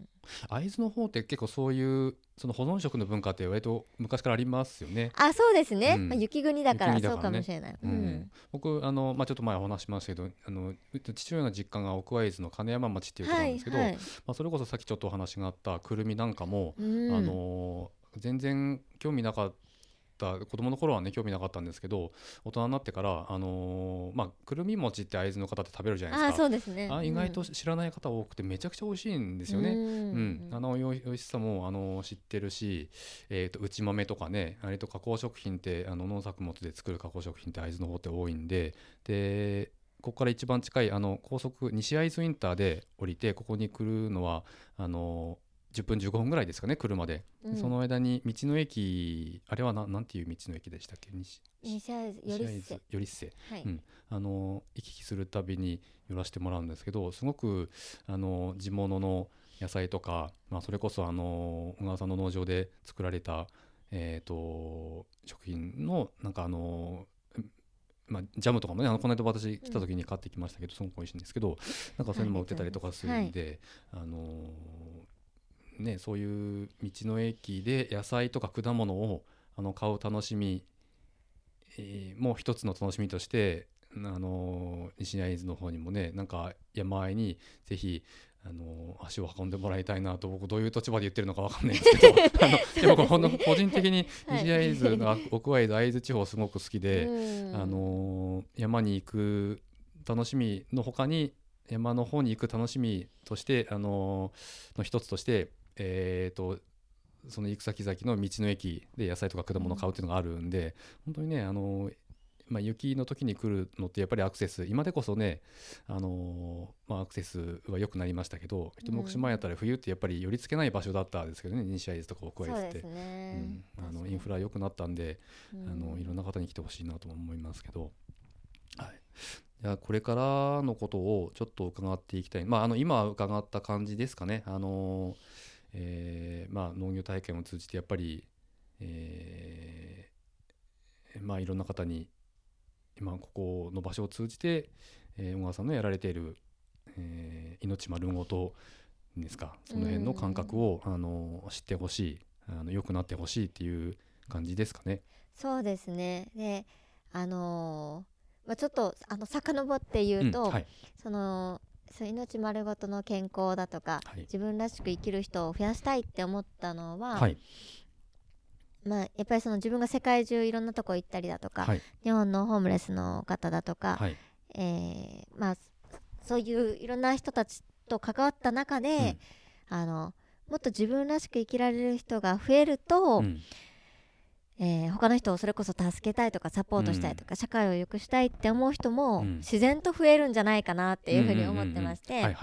会津の方って結構そういうその保存食の文化って割と昔からありますよね。あそうですね、うん。まあ、雪国だからそうかもしれない。ううん。ん僕あの、まあ、ちょっと前お話ししましたけどあの父親の実家が奥会津の金山町っていうところはいなんですけど、はい。まあ、それこそさっきちょっとお話があったくるみなんかも、うん。あの全然興味なかった子供の頃はね興味なかったんですけど大人になってから、あのまあ、くるみ餅って会津の方って食べるじゃないあですか。そうですね。あ意外とうん知らない方多くてめちゃくちゃ美味しいんですよね。ううんんあのおいおいしさもあの知ってるし、えー、と内豆とかねあれと加工食品ってあの農作物で作る加工食品って会津の方って多いんででここから一番近いあの高速西会津インターで降りてここに来るのはあの10分15分ぐらいですかね車で、うん。その間に道の駅あれはななんていう道の駅でしたっけ？西西よりっせりっせはい、うん。あの行き来するたびに寄らせてもらうんですけどすごくあの地物の野菜とか、まあ、それこそあの小川さんの農場で作られた、えー、と食品のなんかあのうんまあ、ジャムとかもねあのこの間私来た時に買ってきましたけど、すごく美味しいんですけどなんかそういうのも売ってたりとかするんで、あのね、そういう道の駅で野菜とか果物をあの買う楽しみ、えーもう一つの楽しみとして、あの西会津の方にもねなんか山あいにぜひ、あの足を運んでもらいたいなと僕どういう立場で言ってるのかわかんないんですけど [laughs] あのでも僕ほんと個人的にはい西会津が奥会津会津地方すごく好きで。うんあのー山に行く楽しみの他に山の方に行く楽しみとして、あのーの一つとして、えー、とその行く先々の道の駅で野菜とか果物を買うっていうのがあるんで、本当にね、あのーまあ、雪の時に来るのってやっぱりアクセス今でこそね、あのーまあ、アクセスは良くなりまましたけど一目島やったら冬ってやっぱり寄りつけない場所だったんですけどね西会津とか奥会津って。そうです。ね、うん、あのインフラ良くなったんで、うん。あのいろんな方に来てほしいなとも思いますけど、はい、じゃあこれからのことをちょっと伺っていきたい、まあ、あの今伺った感じですかね、あのえーまあ、農業体験を通じてやっぱり、えーまあ、いろんな方に今ここの場所を通じて、えー小川さんのやられている、えー命丸ごとですかその辺の感覚を、あの知ってほしいあの良くなってほしいっていう感じですかね。そうですね。であのーまあ、ちょっとあの遡って言うと、んはい。そのそう命丸ごとの健康だとかはい。自分らしく生きる人を増やしたいって思ったのは、はい。まあ、やっぱりその自分が世界中いろんなとこ行ったりだとか、はい。日本のホームレスの方だとか、はい。えーまあ、そういういろんな人たちと関わった中で、あのもっと自分らしく生きられる人が増えると、うんえー他の人をそれこそ助けたいとかサポートしたいとか、社会を良くしたいって思う人もうん。自然と増えるんじゃないかなっていうふうに思ってまして、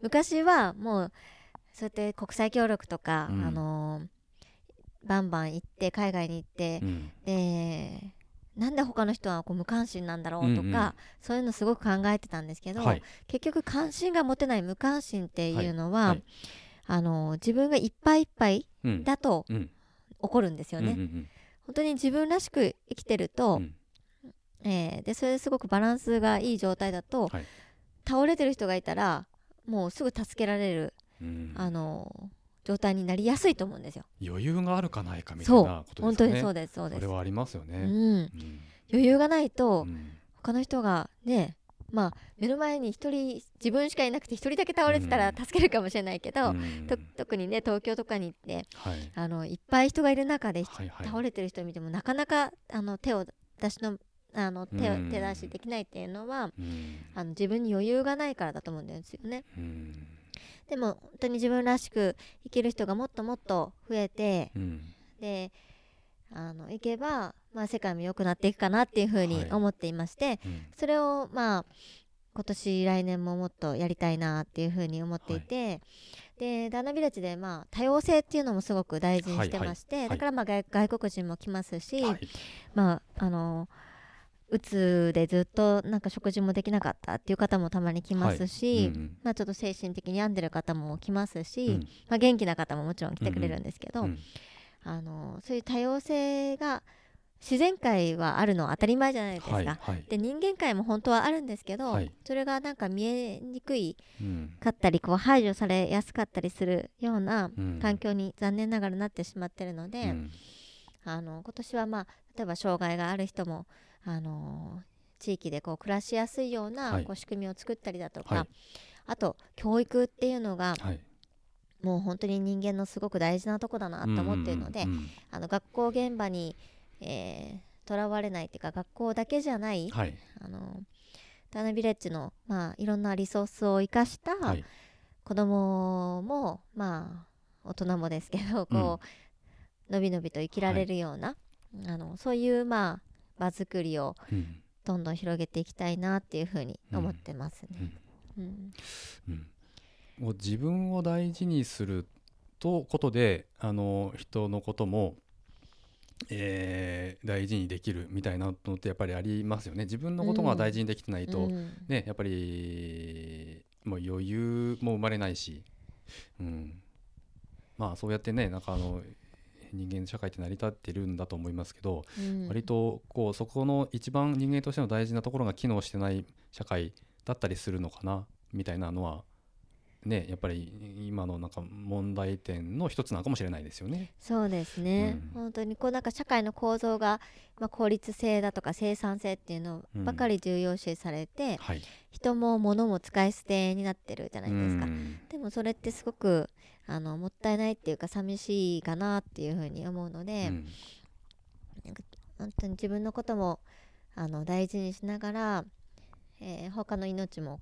昔はもうそうやって国際協力とか、うん。あのーバンバン行って海外に行ってう、ん。でなんで他の人はこう無関心なんだろうとか、うんうん。そういうのすごく考えてたんですけど、はい。結局関心が持てない無関心っていうのは、はい。はい。あのー自分がいっぱいいっぱいうん。だとうん。起こるんですよね。うんうん本当に自分らしく生きてると、うんえーでそれですごくバランスがいい状態だと、はい倒れてる人がいたらもうすぐ助けられる、うんあの状態になりやすいと思うんですよ。余裕があるかないかみたいなこと本ですかね。当にそうですそうですそれ。はありますよね。うん、うん余裕がないと、うん他の人がねまあ目の前に一人自分しかいなくて一人だけ倒れてたらうん。助けるかもしれないけど、うん。と特にね東京とかに行ってはい。あのいっぱい人がいる中ではいはい。倒れてる人見てもなかなかあの手を出しのあの手うん。手出しできないっていうのはうん。あの自分に余裕がないからだと思うんですよね。うん。でも本当に自分らしく生きる人がもっともっと増えてうん。であのいけば、まあ、世界も良くなっていくかなっていうふうにはい。思っていまして、うん。それをまあ今年来年ももっとやりたいなっていうふうに思っていて、でダーナビレッジでまあ多様性っていうのもすごく大事にしてまして、はい。はい。だからまあ外外国人も来ますし、はい。まああのうつでずっとなんか食事もできなかったっていう方もたまに来ますし、うんうんまあ、ちょっと精神的に病んでる方も来ますし、うん。まあ、元気な方ももちろん来てくれるんですけど、うんあのそういう多様性が自然界はあるのは当たり前じゃないですか。はいはい。で人間界も本当はあるんですけど、はい。それがなんか見えにくいうんかったりこう排除されやすかったりするようなうん。環境に残念ながらなってしまってるので、うん。あの今年はまあ例えば障害がある人もあの地域でこう暮らしやすいようなはい。こう仕組みを作ったりだとか、はい。あと教育っていうのがはいもう本当に人間のすごく大事なとこだなと思っているので、うんうんうんあの学校現場にとら、われないっていうか学校だけじゃない、はい。あのダーナビレッジの、まあ、いろんなリソースを生かしたはい。子供もまあ大人もですけどこう、のびのびと生きられるような、あのそういうまあ場作りをうん。どんどん広げていきたいなっていうふうに思ってますね。うん。うん。もう自分を大事にするとことであの人のことも、えー大事にできるみたいなのってやっぱりありますよね。自分のことが大事にできてないと、うん。ねやっぱりもう余裕も生まれないし、うん、まあそうやってねなんかあの人間社会って成り立ってるんだと思いますけど、うん。割とこうそこの一番人間としての大事なところが機能してない社会だったりするのかなみたいなのはねやっぱり今のなんか問題点の一つなのかもしれないですよね。そうですね、うん。本当にこうなんか社会の構造が、まあ、効率性だとか生産性っていうのばかり重要視されて、はい、人も物も使い捨てになってるじゃないですか、うん。でもそれってすごくあのもったいないっていうか寂しいかなっていうふうに思うので、うん。本当に自分のこともあの大事にしながら、えー他の命も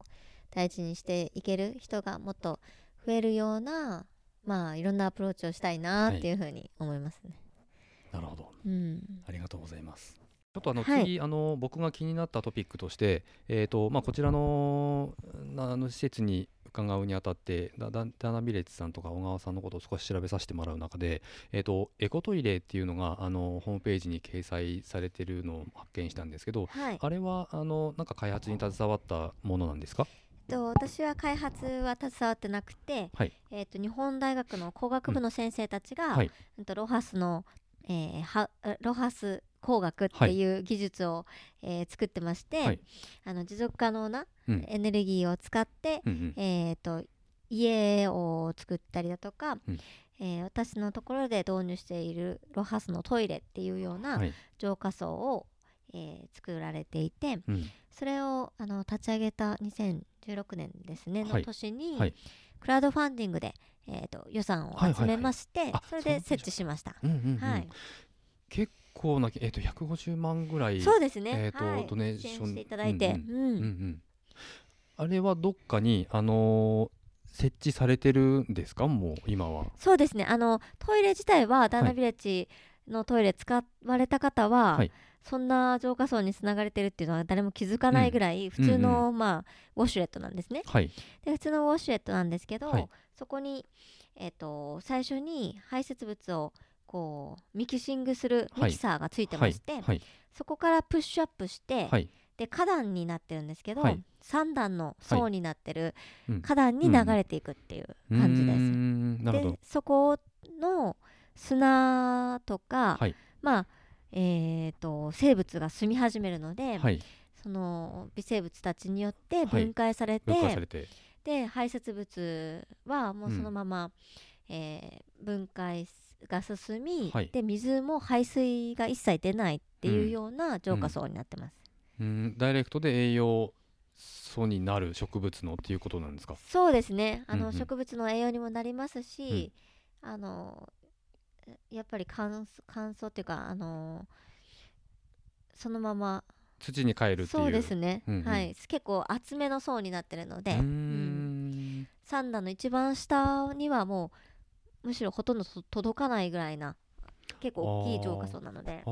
大事にしていける人がもっと増えるようなまあいろんなアプローチをしたいなっていうふうに思いますね。なるほど。うん。ありがとうございます。ちょっとあのはい。次、あの僕が気になったトピックとして、えーとまあ、こちらのなあの施設に伺うにあたってダダダナビレッジさんとか小川さんのことを少し調べさせてもらう中で、えー、とエコトイレっていうのがあのホームページに掲載されてるのを発見したんですけどはい。あれはあのなんか開発に携わったものなんですか？と私は開発は携わってなくて、はい。えー、と日本大学の工学部の先生たちが、はい。うんとロハスの、えーはロハス工学ってい。う技術を、えー作ってまして、はい。あの持続可能なうん。エネルギーを使って、うんうん。えー、と家を作ったりだとか、うん。えー私のところで導入しているロハスのトイレっていうようなはい。浄化層を、えー作られていてうん。それをあの立ち上げた2016年ですねはい。の年に、はい。クラウドファンディングで、えー、と予算を集めまして、それで設置しました。はい、結構な、えー、と150万ぐらいそうですね、えーとはい、ドネーション。していただいて、うん。あれはどっかに、あのー設置されてるんですか？もう今は。そうですね。あのトイレ自体はダーナビレッジのトイレ使われた方は、はいそんな浄化層につながれてるっていうのは誰も気づかないぐらい普通の、まあ、ウォシュレットなんですね。はい、で普通のウォシュレットなんですけど、はいそこに、えー、と最初に排泄物をこうミキシングするはい。ミキサーがついてはいまして、はい。そこからプッシュアップして、はい。で花壇になってるんですけど、はい。3段の層になってるうん。花壇に流れていくっていう感じです。うーん。で。そこの砂とか、はい。まあえー、と生物が住み始めるので、はい、その微生物たちによってはい。分解されて、分解されて、で排泄物はもうそのまま、えー分解が進み、はい。で水も排水が一切出ないっていうような浄化層になってます。うん、ダイレクトで栄養素になる植物のっていうことなんですか？そうですね。あの、うんうん。植物の栄養にもなりますし、あのやっぱり乾燥乾燥っていうかあのそのまま。土に帰るっていう。そうですね、うんうん。はい。結構厚めの層になってるので、うーうん。ん三段の一番下にはもうむしろほとんどと届かないぐらいな結構大きい浄化層なので。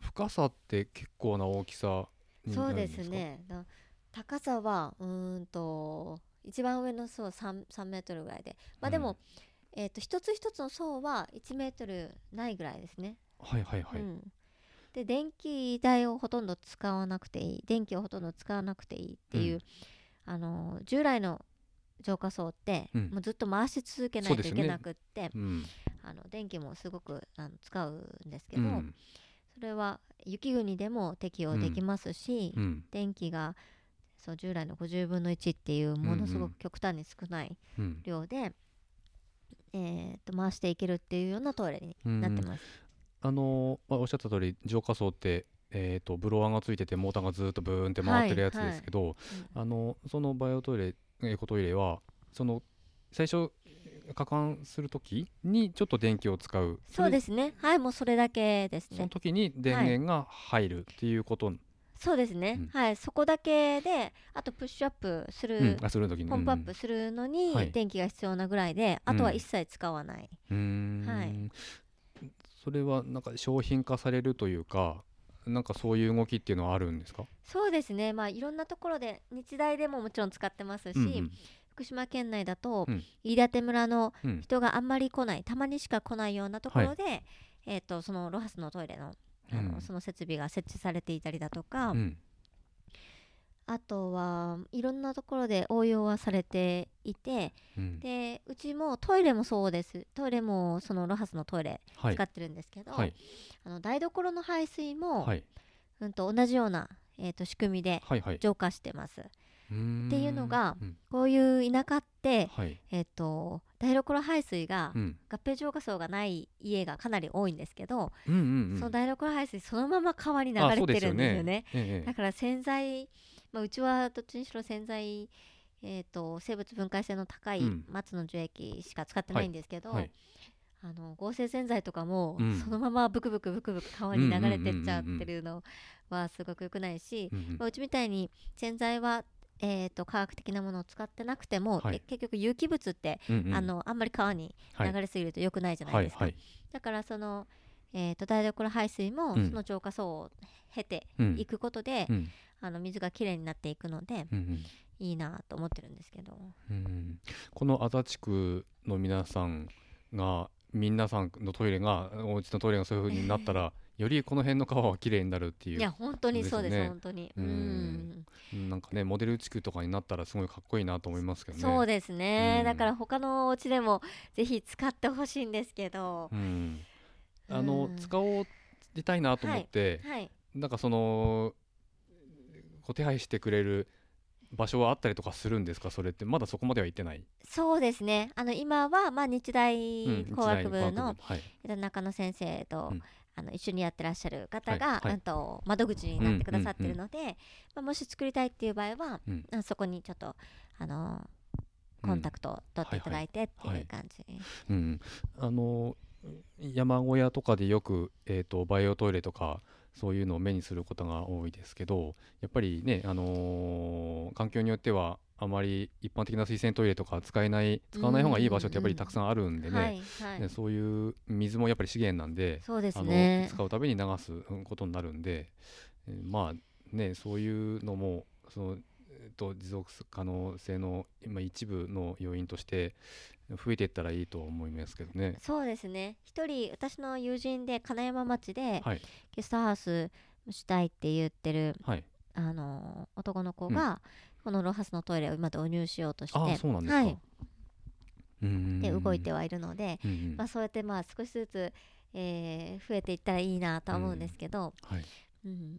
深さって結構な大きさそうですね。だ高さはうーんと一番上の層 3, 3メートルぐらいで。まあでも、えー、と一つ一つの層は1メートルないぐらいですね、はいはいはい、うん、で電気代をほとんど使わなくていい電気をほとんど使わなくていいっていう、うん。あの従来の浄化層って、うん。もうずっと回し続けないといけなくって、うん。あの電気もすごくあの使うんですけど、うん。それは雪国でも適用できますし、うん。電気がそう従来の50分の1っていうものすごく極端に少ないうん。量で、えー、と回していけるっていうようなトイレにうんなってます。あのーまあ、おっしゃった通り浄化層って、えー、とブロワーがついててモーターがずっとブーンって回ってるやつですけど、うんあのそのバイオトイレエコトイレはその最初加管するときにちょっと電気を使う。そうですすね。はいもうそれだけですね。その時に電源が入るっていうこと、そうですね、うん。はい。そこだけであとプッシュアップする、うん。あする時に。ポンプアップするのにはい。電気が必要なぐらいで、あとは一切使わない、はい。それはなんか商品化されるというかなんかそういう動きっていうのはあるんですか？そうですね。まあいろんなところで日大でももちろん使ってますし、うんうん。福島県内だと、うん。飯舘村のうん。人があんまり来ないたまにしか来ないようなところで、えー、とそのロハスのトイレのあの、うん。その設備が設置されていたりだとか、うん。あとはいろんなところで応用はされていて。うん。でうちもトイレもそうです。トイレもそのロハスのトイレはい。使ってるんですけど、はい。あの台所の排水も、はい。うん、と同じような、えー、と仕組みではいはい。浄化してます。うーん。っていうのがうん。こういう田舎って、はい。えっと台所排水がうん。合併浄化層がない家がかなり多いんですけど、うんうんうん。その台所排水そのまま川に流あれてるんですよね。えええだから洗剤、まあ、うちはどっちにしろ洗剤、えー、と生物分解性の高いうん。松の樹液しか使ってないんですけど、はいあの合成洗剤とかも、うん。そのままブクブクブクブク川に流れてっちゃってるのはすごく良くないし、うんうん。まあ、うちみたいに洗剤は、えー、と科学的なものを使ってなくても、はい。え結局有機物って、うんうん。あのあんまり川にはい。流れすぎると良くないじゃないですか、はいはい。だからその、えー、と台所排水もうん。その浄化層を経てうん。いくことで、うん。あの水がきれいになっていくのでうんうん。いいなと思ってるんですけど。うん。この足立区の皆さんが皆さんのトイレがお家のトイレがそういう風になったらよりこの辺の川はきれいになるっていういや本当にそうです本当に。ううん。なんかねモデル地区とかになったらすごいかっこいいなと思いますけどね。そうですね、うん。だから他のお家でもぜひ使ってほしいんですけど、うん、あの、うん使おうりたいなと思って、はいなんかそのこう手配してくれる場所はあったりとかするんですか？それってまだそこまでは行ってない、そうですね。あの今は、まあ、日大うん工学部の中野先生と、うんあの一緒にやってらっしゃる方が、はいはい。うんと窓口になってくださってるので、まあ、もし作りたいっていう場合は、うんあそこにちょっとあのコンタクトを取っていただいてっていう感じ、うん、あの山小屋とかでよく、えー、とバイオトイレとかそういうのを目にすることが多いですけどやっぱりね、あのー環境によってはあまり一般的な水洗トイレとか使えない使わない方がいい場所ってやっぱりたくさんあるんでね,、そういう水もやっぱり資源なんでそうですあねの使うたびに流すうんことになるんで、えーまあねそういうのもその、えーと持続可能性の今一部の要因として増えていったらいいと思いますけどね。そうですね。一人私の友人で金山町ではい。ゲストハウスしたいって言ってるはい。あの男の子が、このロハスのトイレを今導入しようとしてああそうなんですか。はい、うーんで動いてはいるので、うんうんまあ、そうやってまあ少しずつ、えー増えていったらいいなとは思うんですけど、はい。うん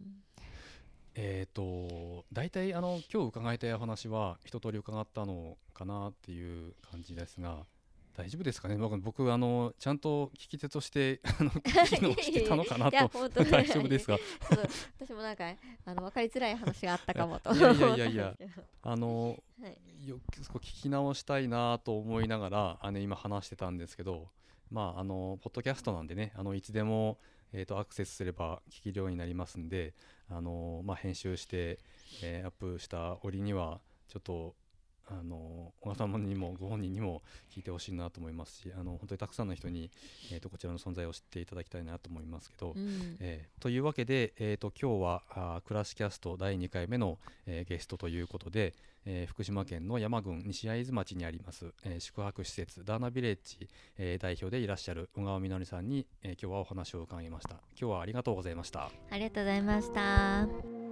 えっ、と大体あの今日伺いたいお話は一通り伺ったのかなっていう感じですが。大丈夫ですかね？僕僕あのちゃんと聞き手としてあの [laughs] 機能してたのかなと。大丈夫ですが私もなんかあの分かりづらい話があったかもといやいやいや [laughs] あのはい。よく聞き直したいなと思いながらあの今話してたんですけどまああのポッドキャストなんでねあのいつでも、えー、とアクセスすれば聞けるようになりますんで、あのまあ、編集して、えーアップした折にはちょっとあの小川様にもご本人にも聞いてほしいなと思いますしあの本当にたくさんの人に、えー、とこちらの存在を知っていただきたいなと思いますけど、うん。えーというわけで、えー、と今日はあークラシキャスト第2回目の、えーゲストということで、えー福島県の山郡西会津町にあります、えー宿泊施設ダーナビレッジ、えー代表でいらっしゃる小川みのりさんに、えー今日はお話を伺いました。今日はありがとうございました。ありがとうございました。